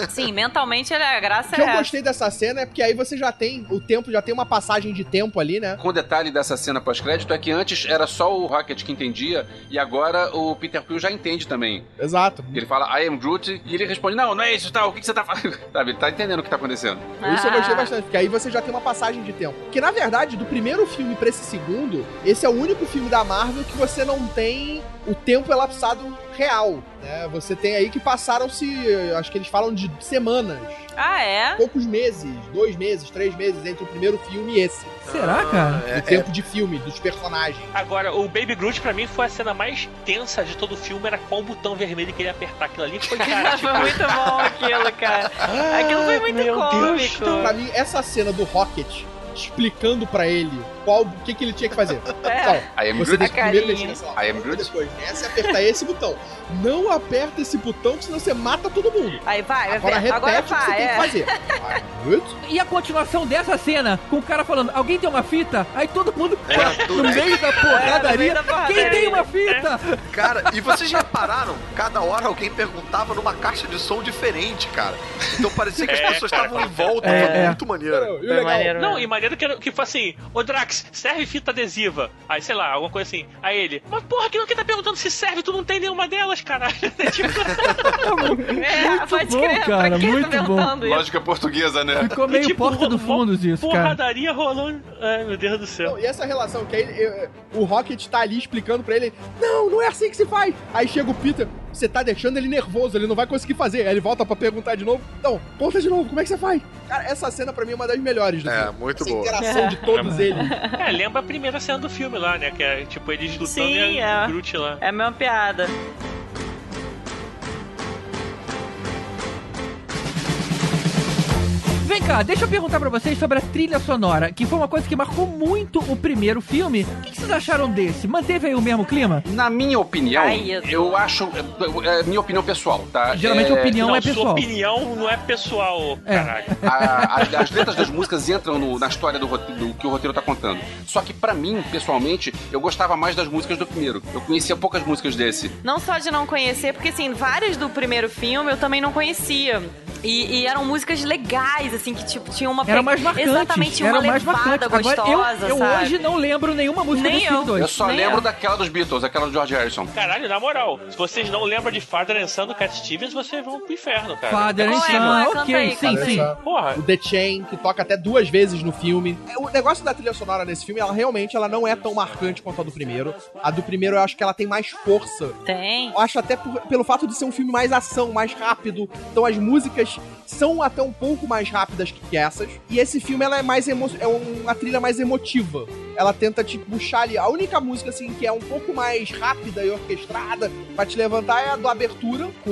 Sim, mentalmente ele é a graça O que é eu essa. gostei dessa cena é porque aí você já tem o tempo, já tem uma passagem de tempo ali, né? Com o detalhe dessa cena pós-crédito é que antes era só o Rocket que entendia e agora o Peter Quill já entende também. Exato. Ele fala, I am Groot, e ele responde, não, não é isso, tal, o que, que você tá falando? Sabe, ele tá entendendo o que tá acontecendo. Isso eu gostei Ah. bastante, porque aí você já tem uma passagem de tempo. Que na verdade, do primeiro filme pra esse segundo, esse é o único filme da Marvel que você não tem o tempo elapsado real, né? Você tem aí que passaram-se, acho que eles falam de semanas, Ah, é? poucos meses, dois meses, três meses entre o primeiro filme e esse. Será, cara? É, o tempo de filme, dos personagens. Agora, o Baby Groot pra mim foi a cena mais tensa de todo o filme, era qual o botão vermelho que ele ia apertar aquilo ali. Foi, cara, tipo, foi muito bom aquilo, cara. Aquilo foi muito meu Deus, cômico. Pra mim, essa cena do Rocket explicando pra ele qual o que, que ele tinha que fazer. É. Então, você que primeiro mexer nessa depois e apertar esse botão. Não aperta esse botão, senão você mata todo mundo. Aí vai, Agora vai. repete Agora o que você vai, tem que é. fazer. Vai. E a continuação dessa cena, com o cara falando, alguém tem uma fita? Aí todo mundo É, no meio da É, porradaria. da Quem tem uma fita? Cara, e vocês já repararam? Cada hora alguém perguntava numa caixa de som diferente, cara. Então parecia que as É, pessoas estavam em volta, É, foi é. muito maneiro. E Não, mesmo. e maneiro que, que foi assim: Ô Drax, serve fita adesiva. Aí, sei lá, alguma coisa assim. Aí ele, mas porra, que não que tá perguntando se serve, tu não tem nenhuma delas, caralho. tipo, É, pode bom, crer, cara, que muito tá bom. isso? Lógica portuguesa, né? Ficou meio tipo, porta do ro- fundos isso, cara. porradaria rolando. Ai, meu Deus do céu. Não, e essa relação que aí o Rocket tá ali explicando pra ele: Não, não é assim que se faz. Aí chega o Peter, você tá deixando ele nervoso, ele não vai conseguir fazer. Aí ele volta pra perguntar de novo: Não, conta de novo, como é que você faz? Cara, essa cena pra mim é uma das melhores do É, filme. muito essa boa. interação de todos eles. É, lembra a primeira cena do filme lá, né? Que é tipo eles lutando Sim, e a é. Groot lá. É a mesma piada. Vem cá, deixa eu perguntar pra vocês sobre a trilha sonora, que foi uma coisa que marcou muito o primeiro filme. O que, que vocês acharam desse? Manteve aí o mesmo clima? Na minha opinião, Ai, eu- eu acho. É, é minha opinião pessoal, tá? Geralmente é, a opinião não, é sua pessoal. opinião não é pessoal, É. caralho. a- a- as letras das músicas entram no- na história do, do que o roteiro tá contando. Só que pra mim, pessoalmente, eu gostava mais das músicas do primeiro. Eu conhecia poucas músicas desse. Não só de não conhecer, porque assim, várias do primeiro filme eu também não conhecia. E, e eram músicas legais, assim, que tipo, tinham uma. Era mais marcante. Exatamente, tinha uma era mais marcante. Agora, gostosa, eu, eu sabe? hoje não lembro nenhuma música Nem eu. filme dois. Eu só Nem lembro eu. daquela dos Beatles, aquela do George Harrison. Caralho, na moral, se vocês não lembram de Father and Son do Cat Stevens, vocês vão pro inferno, cara. Father and é? Son, é? Ok, aí, sim, sim. Porra, O The Chain, que toca até duas vezes no filme. O negócio da trilha sonora nesse filme, ela realmente ela não é tão marcante quanto a do primeiro. A do primeiro eu acho que ela tem mais força. Tem. Eu acho até por- pelo fato de ser um filme mais ação, mais rápido. Então as músicas são até um pouco mais rápidas que essas. E esse filme ela é mais emo é uma trilha mais emotiva. Ela tenta te puxar ali. A única música assim que é um pouco mais rápida e orquestrada pra te levantar é a do abertura com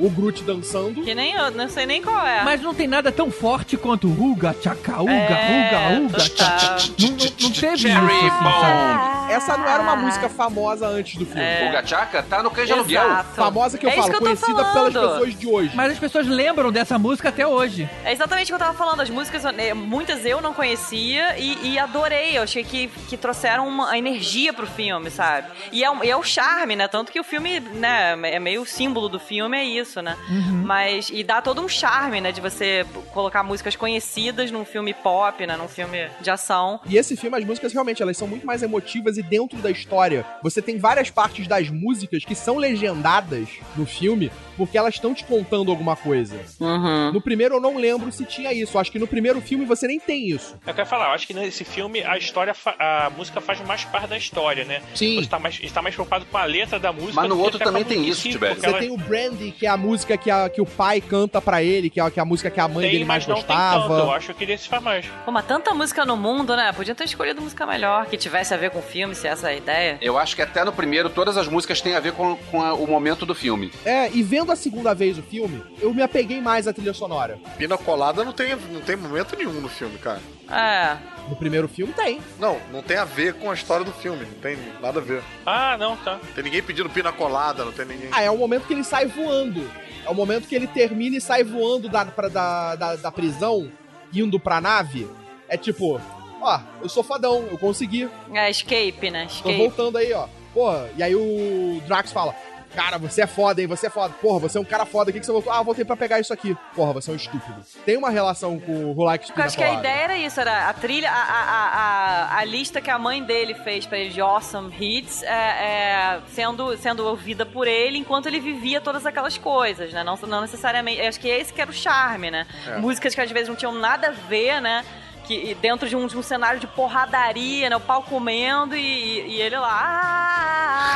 o Groot dançando. Que nem eu, não sei nem qual é. Mas não tem nada tão forte quanto Uga, Tchaca, Uga, É, Uga, Uga. Tchaca. Não, não, não teve isso, assim, sabe? Bomb. Essa não era uma música famosa antes do filme. É. O Gachaca tá no de Aluguel. Famosa que eu É isso falo, que eu tô conhecida falando. pelas pessoas de hoje. Mas as pessoas lembram dessa música até hoje. É exatamente o que eu tava falando. As músicas, eh, muitas eu não conhecia e, e adorei. Eu achei que, que trouxeram uma energia pro filme, sabe? E é, e é o charme, né? Tanto que o filme, né, é meio símbolo do filme, é isso, né? Mas, e dá todo um charme, né? De você colocar músicas conhecidas num filme pop, né? Num filme de ação. E esse filme, as músicas realmente, elas são muito mais emotivas e dentro da história. Você tem várias partes das músicas que são legendadas no filme porque elas estão te contando alguma coisa. Uhum. No primeiro eu não lembro se tinha isso. Acho que no primeiro filme você nem tem isso. eu quero falar, eu acho que nesse filme a história, a música faz mais parte da história, né? Sim. Você tá mais, está mais preocupado com a letra da música. Mas no outro também tem isso, Tibério. Você ela- tem o Brandy, que é a música que, a, que o pai canta pra ele, que é, a- que é a música que a mãe Tem, dele mais mas não tem tanto. Eu gostava. acho que esse faz mais. Pô, mas tanta música no mundo, né? Podia ter escolhido música melhor, que tivesse a ver com o filme, se essa é a ideia. Eu acho que até no primeiro todas as músicas têm a ver com, com a- o momento do filme. É, e vendo a segunda vez o filme, eu me apeguei mais à trilha sonora. Pina colada não tem, não tem momento nenhum no filme, cara. É. No primeiro filme tem. Não, não tem a ver com a história do filme. Não tem nada a ver. Ah, não, tá. Não tem ninguém pedindo pina colada, não tem ninguém. Ah, é o momento que ele sai voando. É o momento que ele termina e sai voando da, pra, da, da, da prisão, indo pra nave. É tipo, ó, eu sou fodão, eu consegui. É escape, né? Tô Escape. voltando aí, ó. Porra, e aí o Drax fala: Cara, você é foda, hein? Você é foda. Porra, você é um cara foda. O que, que você voltou? Ah, voltei pra pegar isso aqui. Porra, você é um estúpido. Tem uma relação com o Who Likes Eu acho que a ideia era isso, era a trilha, a, a, a, a lista que a mãe dele fez pra ele de Awesome Hits é, é, sendo, sendo ouvida por ele enquanto ele vivia todas aquelas coisas, né? Não, não necessariamente. Acho que esse que era o charme, né? É. Músicas que às vezes não tinham nada a ver, né? Que, dentro de um, de um cenário de porradaria, né? O pau comendo e, e ele lá.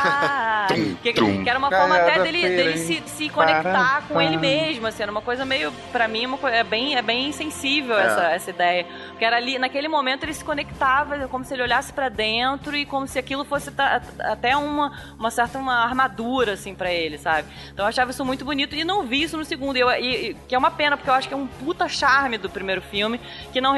ah, Tum, que, tum. que era uma forma até dele, feira, dele se, se conectar com ele mesmo, assim, era uma coisa meio, pra mim, uma coisa, é bem, é bem sensível É. essa, essa ideia. Porque era ali, naquele momento ele se conectava, como se ele olhasse pra dentro e como se aquilo fosse até uma, uma certa uma armadura, assim, pra ele, sabe? Então eu achava isso muito bonito e não vi isso no segundo, e eu- e- e- que é uma pena, porque eu acho que é um puta charme do primeiro filme, que não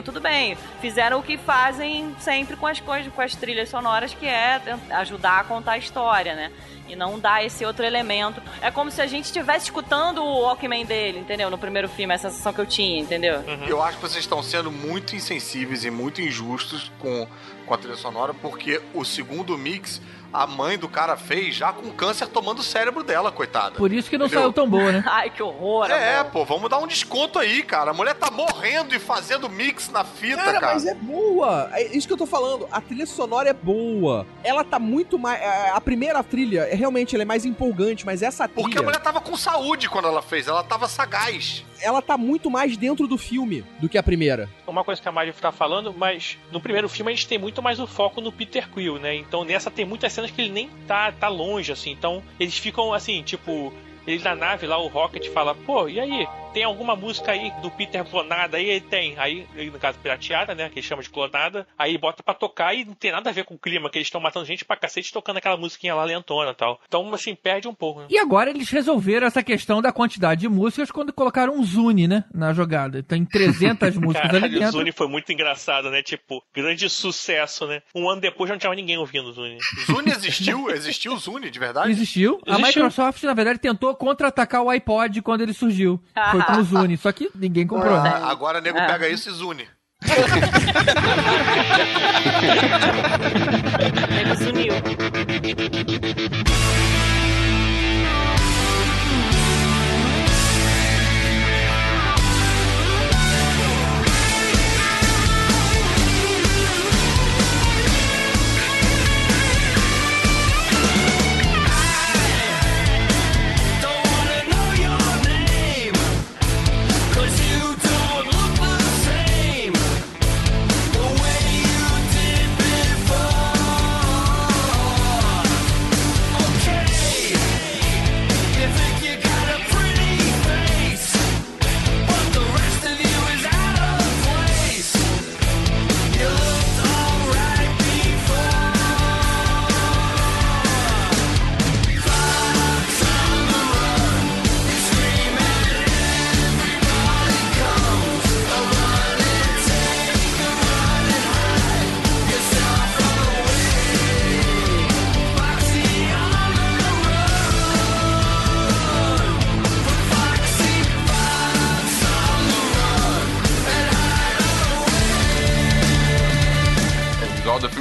Tudo bem, fizeram o que fazem sempre com as coisas, com as trilhas sonoras, que é ajudar a contar a história, né? E não dá esse outro elemento. É como se a gente estivesse escutando o Walkman dele, entendeu? No primeiro filme, a sensação que eu tinha, entendeu? Eu acho que vocês estão sendo muito insensíveis e muito injustos com, com a trilha sonora, porque o segundo mix a mãe do cara fez já com câncer tomando o cérebro dela, coitada. Por isso que não Entendeu? saiu tão boa, né? Ai, que horror. É, amor. pô, vamos dar um desconto aí, cara. A mulher tá morrendo e fazendo mix na fita, cara. Cara, mas é boa. É isso que eu tô falando. A trilha sonora é boa. Ela tá muito mais. A primeira trilha, é, realmente, ela é mais empolgante, mas essa trilha. Porque a mulher tava com saúde quando ela fez, ela tava sagaz. Ela tá muito mais dentro do filme do que a primeira. Uma coisa que a Mari tá falando, mas no primeiro filme a gente tem muito mais o foco no Peter Quill, né? Então nessa tem muitas cenas que ele nem tá, tá longe, assim. Então eles ficam assim, tipo, ele na nave lá, o Rocket fala, pô, e aí? Tem alguma música aí do Peter clonada aí? Ele tem. Aí, no caso, pirateada, né? Que ele chama de clonada. Aí bota pra tocar e não tem nada a ver com o clima, que eles estão matando gente pra cacete tocando aquela musiquinha lá lentona e tal. Então, assim, perde um pouco, né? E agora eles resolveram essa questão da quantidade de músicas quando colocaram um Zune, né? Na jogada. Tem 300 músicas ali Caralho, o dentro. Zune foi muito engraçado, né? Tipo, grande sucesso, né? Um ano depois já não tinha ninguém ouvindo o Zune. Zune existiu? Existiu o Zune, de verdade? Existiu. A Existiu. Microsoft, na verdade, tentou contra-atacar o iPod quando ele surgiu. Foi com o Zune. Só que ninguém comprou. Ah, agora nego É. pega isso e Zune. Ele sumiu.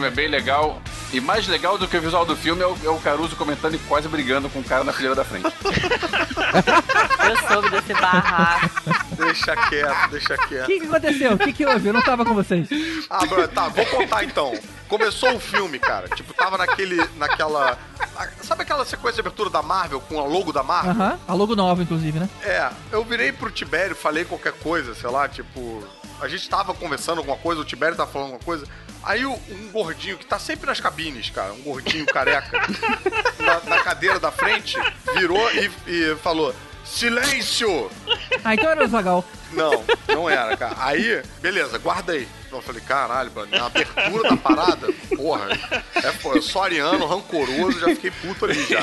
Filme é bem legal. E mais legal do que o visual do filme é o, é o Caruso comentando e quase brigando com o cara na fileira da frente. Eu soube desse barraco. Deixa quieto, deixa O quieto. que, que aconteceu? O que, que houve? Eu não tava com vocês. Ah, bro, tá, vou contar então. Começou o filme, cara. Tipo, tava naquele. naquela. Sabe aquela sequência de abertura da Marvel com a logo da Marvel? Aham. A logo nova, inclusive, né? É, eu virei pro Tibério, falei qualquer coisa, sei lá, tipo. A gente tava conversando alguma coisa, o Tibério tava falando alguma coisa. Aí um gordinho que tá sempre nas cabines, cara, um gordinho careca, na, na cadeira da frente, virou e, e falou: Silêncio! Ah, então era o Zagal. Não, não era, cara. Aí, beleza, guardei. Então eu falei, caralho, mano, na abertura da parada, porra, é, pô, eu sou ariano, rancoroso, já fiquei puto ali já.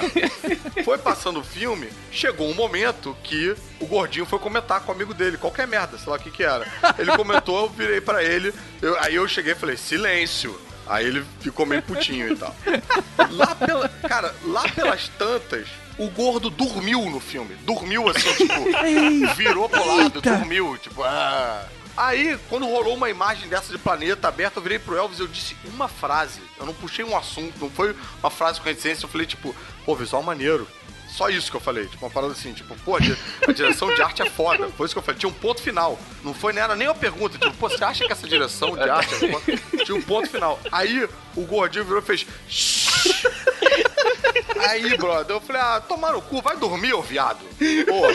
Foi passando o filme, chegou um momento que o gordinho foi comentar com o amigo dele, qualquer merda, sei lá o que que era. Ele comentou, eu virei pra ele, eu- aí eu cheguei e falei, silêncio. Aí ele ficou meio putinho e tal. Lá pela, cara, lá pelas tantas, o gordo dormiu no filme. Dormiu assim, tipo, virou pro lado, dormiu, tipo, ah. Aí, quando rolou uma imagem dessa de planeta aberto, eu virei pro Elvis e eu disse uma frase. Eu não puxei um assunto, não foi uma frase com essência. Eu falei, tipo, pô, visual maneiro. Só isso que eu falei, tipo, uma parada assim, tipo, pô, a di- a direção de arte é foda. Foi isso que eu falei, tinha um ponto final. Não foi nem, era nem uma pergunta, tipo, pô, você acha que essa direção de arte é foda? Tinha um ponto final. Aí, o gordinho virou e fez... Aí, brother, eu falei, ah, tomar no cu, vai dormir, ô viado. Porra.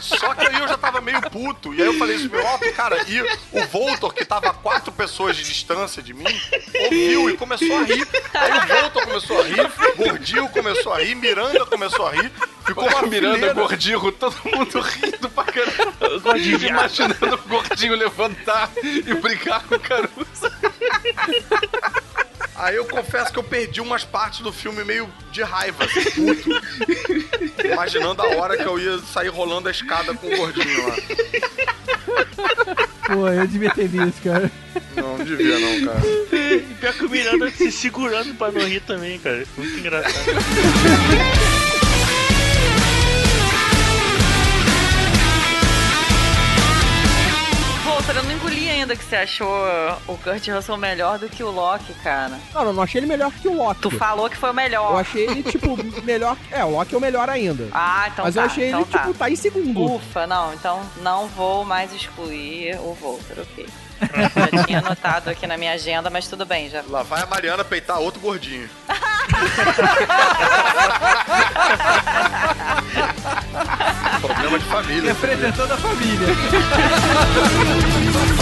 Só que aí eu já tava meio puto. E aí eu falei isso meu alto, cara. E o Voltor, que tava a quatro pessoas de distância de mim, ouviu e começou a rir. Aí o Voltor começou a rir, Gordinho começou a rir, Miranda começou a rir. Ficou uma Miranda, fileira. gordinho, todo mundo rindo pra caramba. Gordinho imaginando o gordinho levantar e brigar com o Caruso. Aí eu confesso que eu perdi umas partes do filme meio de raiva, assim, puto. Imaginando a hora que eu ia sair rolando a escada com o gordinho lá. Pô, eu devia ter visto, cara. Não, não devia não, cara. Pior que o Miranda se segurando pra não rir também, cara. Muito engraçado. Walter, eu não engoli ainda que você achou o Kurt Russell melhor do que o Loki, cara. Não, não, não achei ele melhor que o Loki. Tu falou que foi o melhor. Eu achei ele, tipo, melhor. É, o Loki é o melhor ainda. Ah, então Mas tá. eu achei então ele, tá. tipo, tá em segundo. Ufa, não, então não vou mais excluir o Walter, ok. Já tinha anotado aqui na minha agenda, mas tudo bem, já. Lá vai a Mariana peitar outro gordinho. Problema de família. Representando a família.